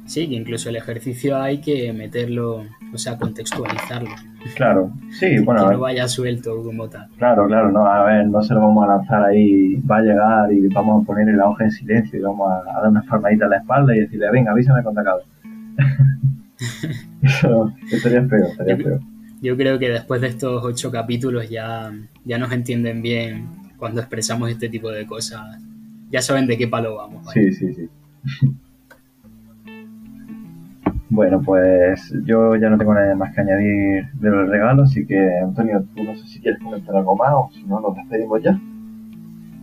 Sí, que incluso el ejercicio hay que meterlo, o sea, contextualizarlo. Claro, sí, bueno. Que no vaya suelto como tal. Claro, claro, no, a ver, no se lo vamos a lanzar ahí, va a llegar y vamos a poner la hoja en silencio y vamos a, dar una palmadita a la espalda y decirle, venga, avísame cuando acabe. Eso estaría feo, estaría feo. Yo creo que después de estos ocho capítulos ya, ya nos entienden bien cuando expresamos este tipo de cosas. Ya saben de qué palo vamos. Sí, sí, sí. Bueno, pues yo ya no tengo nada más que añadir de los regalos, así que Antonio, tú no sé si quieres comentar algo más o si no, nos despedimos ya.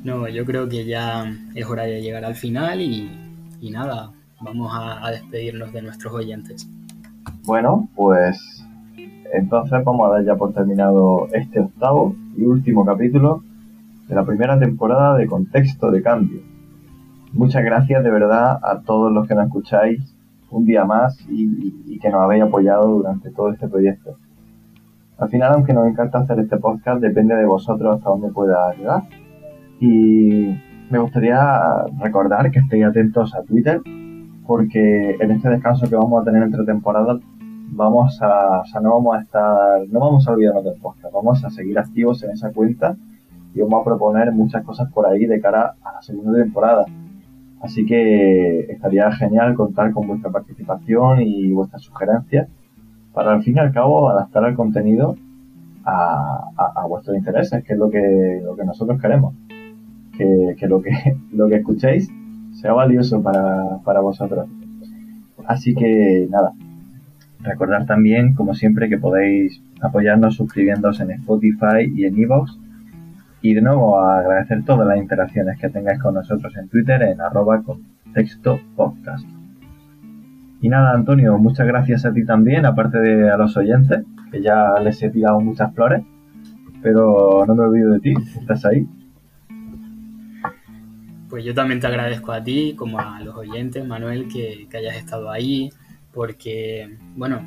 No, yo creo que ya es hora de llegar al final y, nada, vamos a, a, despedirnos de nuestros oyentes. Bueno, pues entonces vamos a dar ya por terminado este octavo y último capítulo de la primera temporada de Contexto de Cambio. Muchas gracias de verdad a todos los que nos escucháis un día más y, que nos habéis apoyado durante todo este proyecto. Al final, aunque nos encanta hacer este podcast, depende de vosotros hasta dónde pueda llegar. Y me gustaría recordar que estéis atentos a Twitter, porque en este descanso que vamos a tener entre temporadas, vamos a, o sea, no vamos a estar, no vamos a olvidarnos del podcast, vamos a seguir activos en esa cuenta y vamos a proponer muchas cosas por ahí de cara a la segunda temporada. Así que estaría genial contar con vuestra participación y vuestras sugerencias para al fin y al cabo adaptar el contenido a, vuestros intereses, que es lo que, lo que nosotros queremos. Que, lo que lo que escuchéis sea valioso para, para vosotros. Así que nada, recordar también, como siempre, que podéis apoyarnos suscribiéndoos en Spotify y en Evox. Y de nuevo agradecer todas las interacciones que tengáis con nosotros en Twitter en arroba contexto. Y nada, Antonio, muchas gracias a ti también, aparte de a los oyentes, que ya les he tirado muchas flores, pero no me olvido de ti, estás ahí. Pues yo también te agradezco a ti, como a los oyentes, Manuel, que, hayas estado ahí, porque, bueno,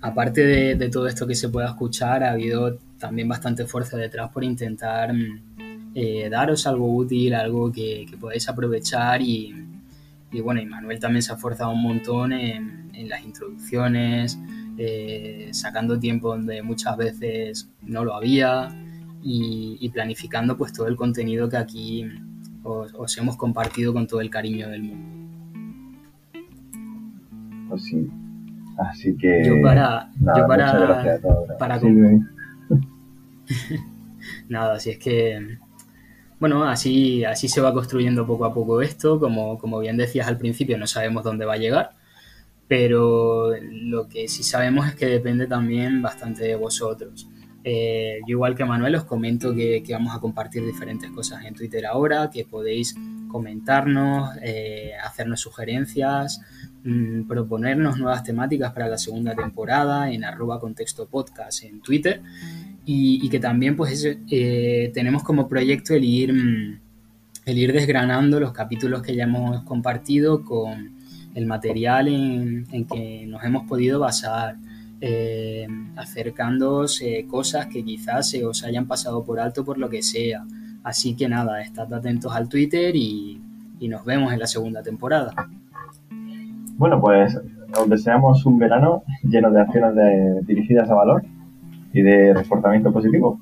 aparte de, todo esto que se pueda escuchar, ha habido también bastante fuerza detrás por intentar eh, daros algo útil, algo que, podáis aprovechar y, bueno, y Manuel también se ha esforzado un montón en, las introducciones, eh, sacando tiempo donde muchas veces no lo había y, planificando pues todo el contenido que aquí os, hemos compartido con todo el cariño del mundo. Pues así que... Yo para... yo para, para nada, así es que bueno, así, así se va construyendo poco a poco esto. Como, como bien decías al principio, no sabemos dónde va a llegar, pero lo que sí sabemos es que depende también bastante de vosotros. Eh, yo igual que Manuel os comento que, vamos a compartir diferentes cosas en Twitter ahora, que podéis comentarnos, eh, hacernos sugerencias, mm, proponernos nuevas temáticas para la segunda temporada en arroba contexto podcast en Twitter y, que también pues eh, tenemos como proyecto el ir, mm, el ir desgranando los capítulos que ya hemos compartido con el material en, que nos hemos podido basar, eh, cosas que quizás se os hayan pasado por alto por lo que sea. Así que nada, estad atentos al Twitter y nos vemos en la segunda temporada. Bueno, pues os deseamos un verano lleno de acciones dirigidas a valor y de reforzamiento positivo.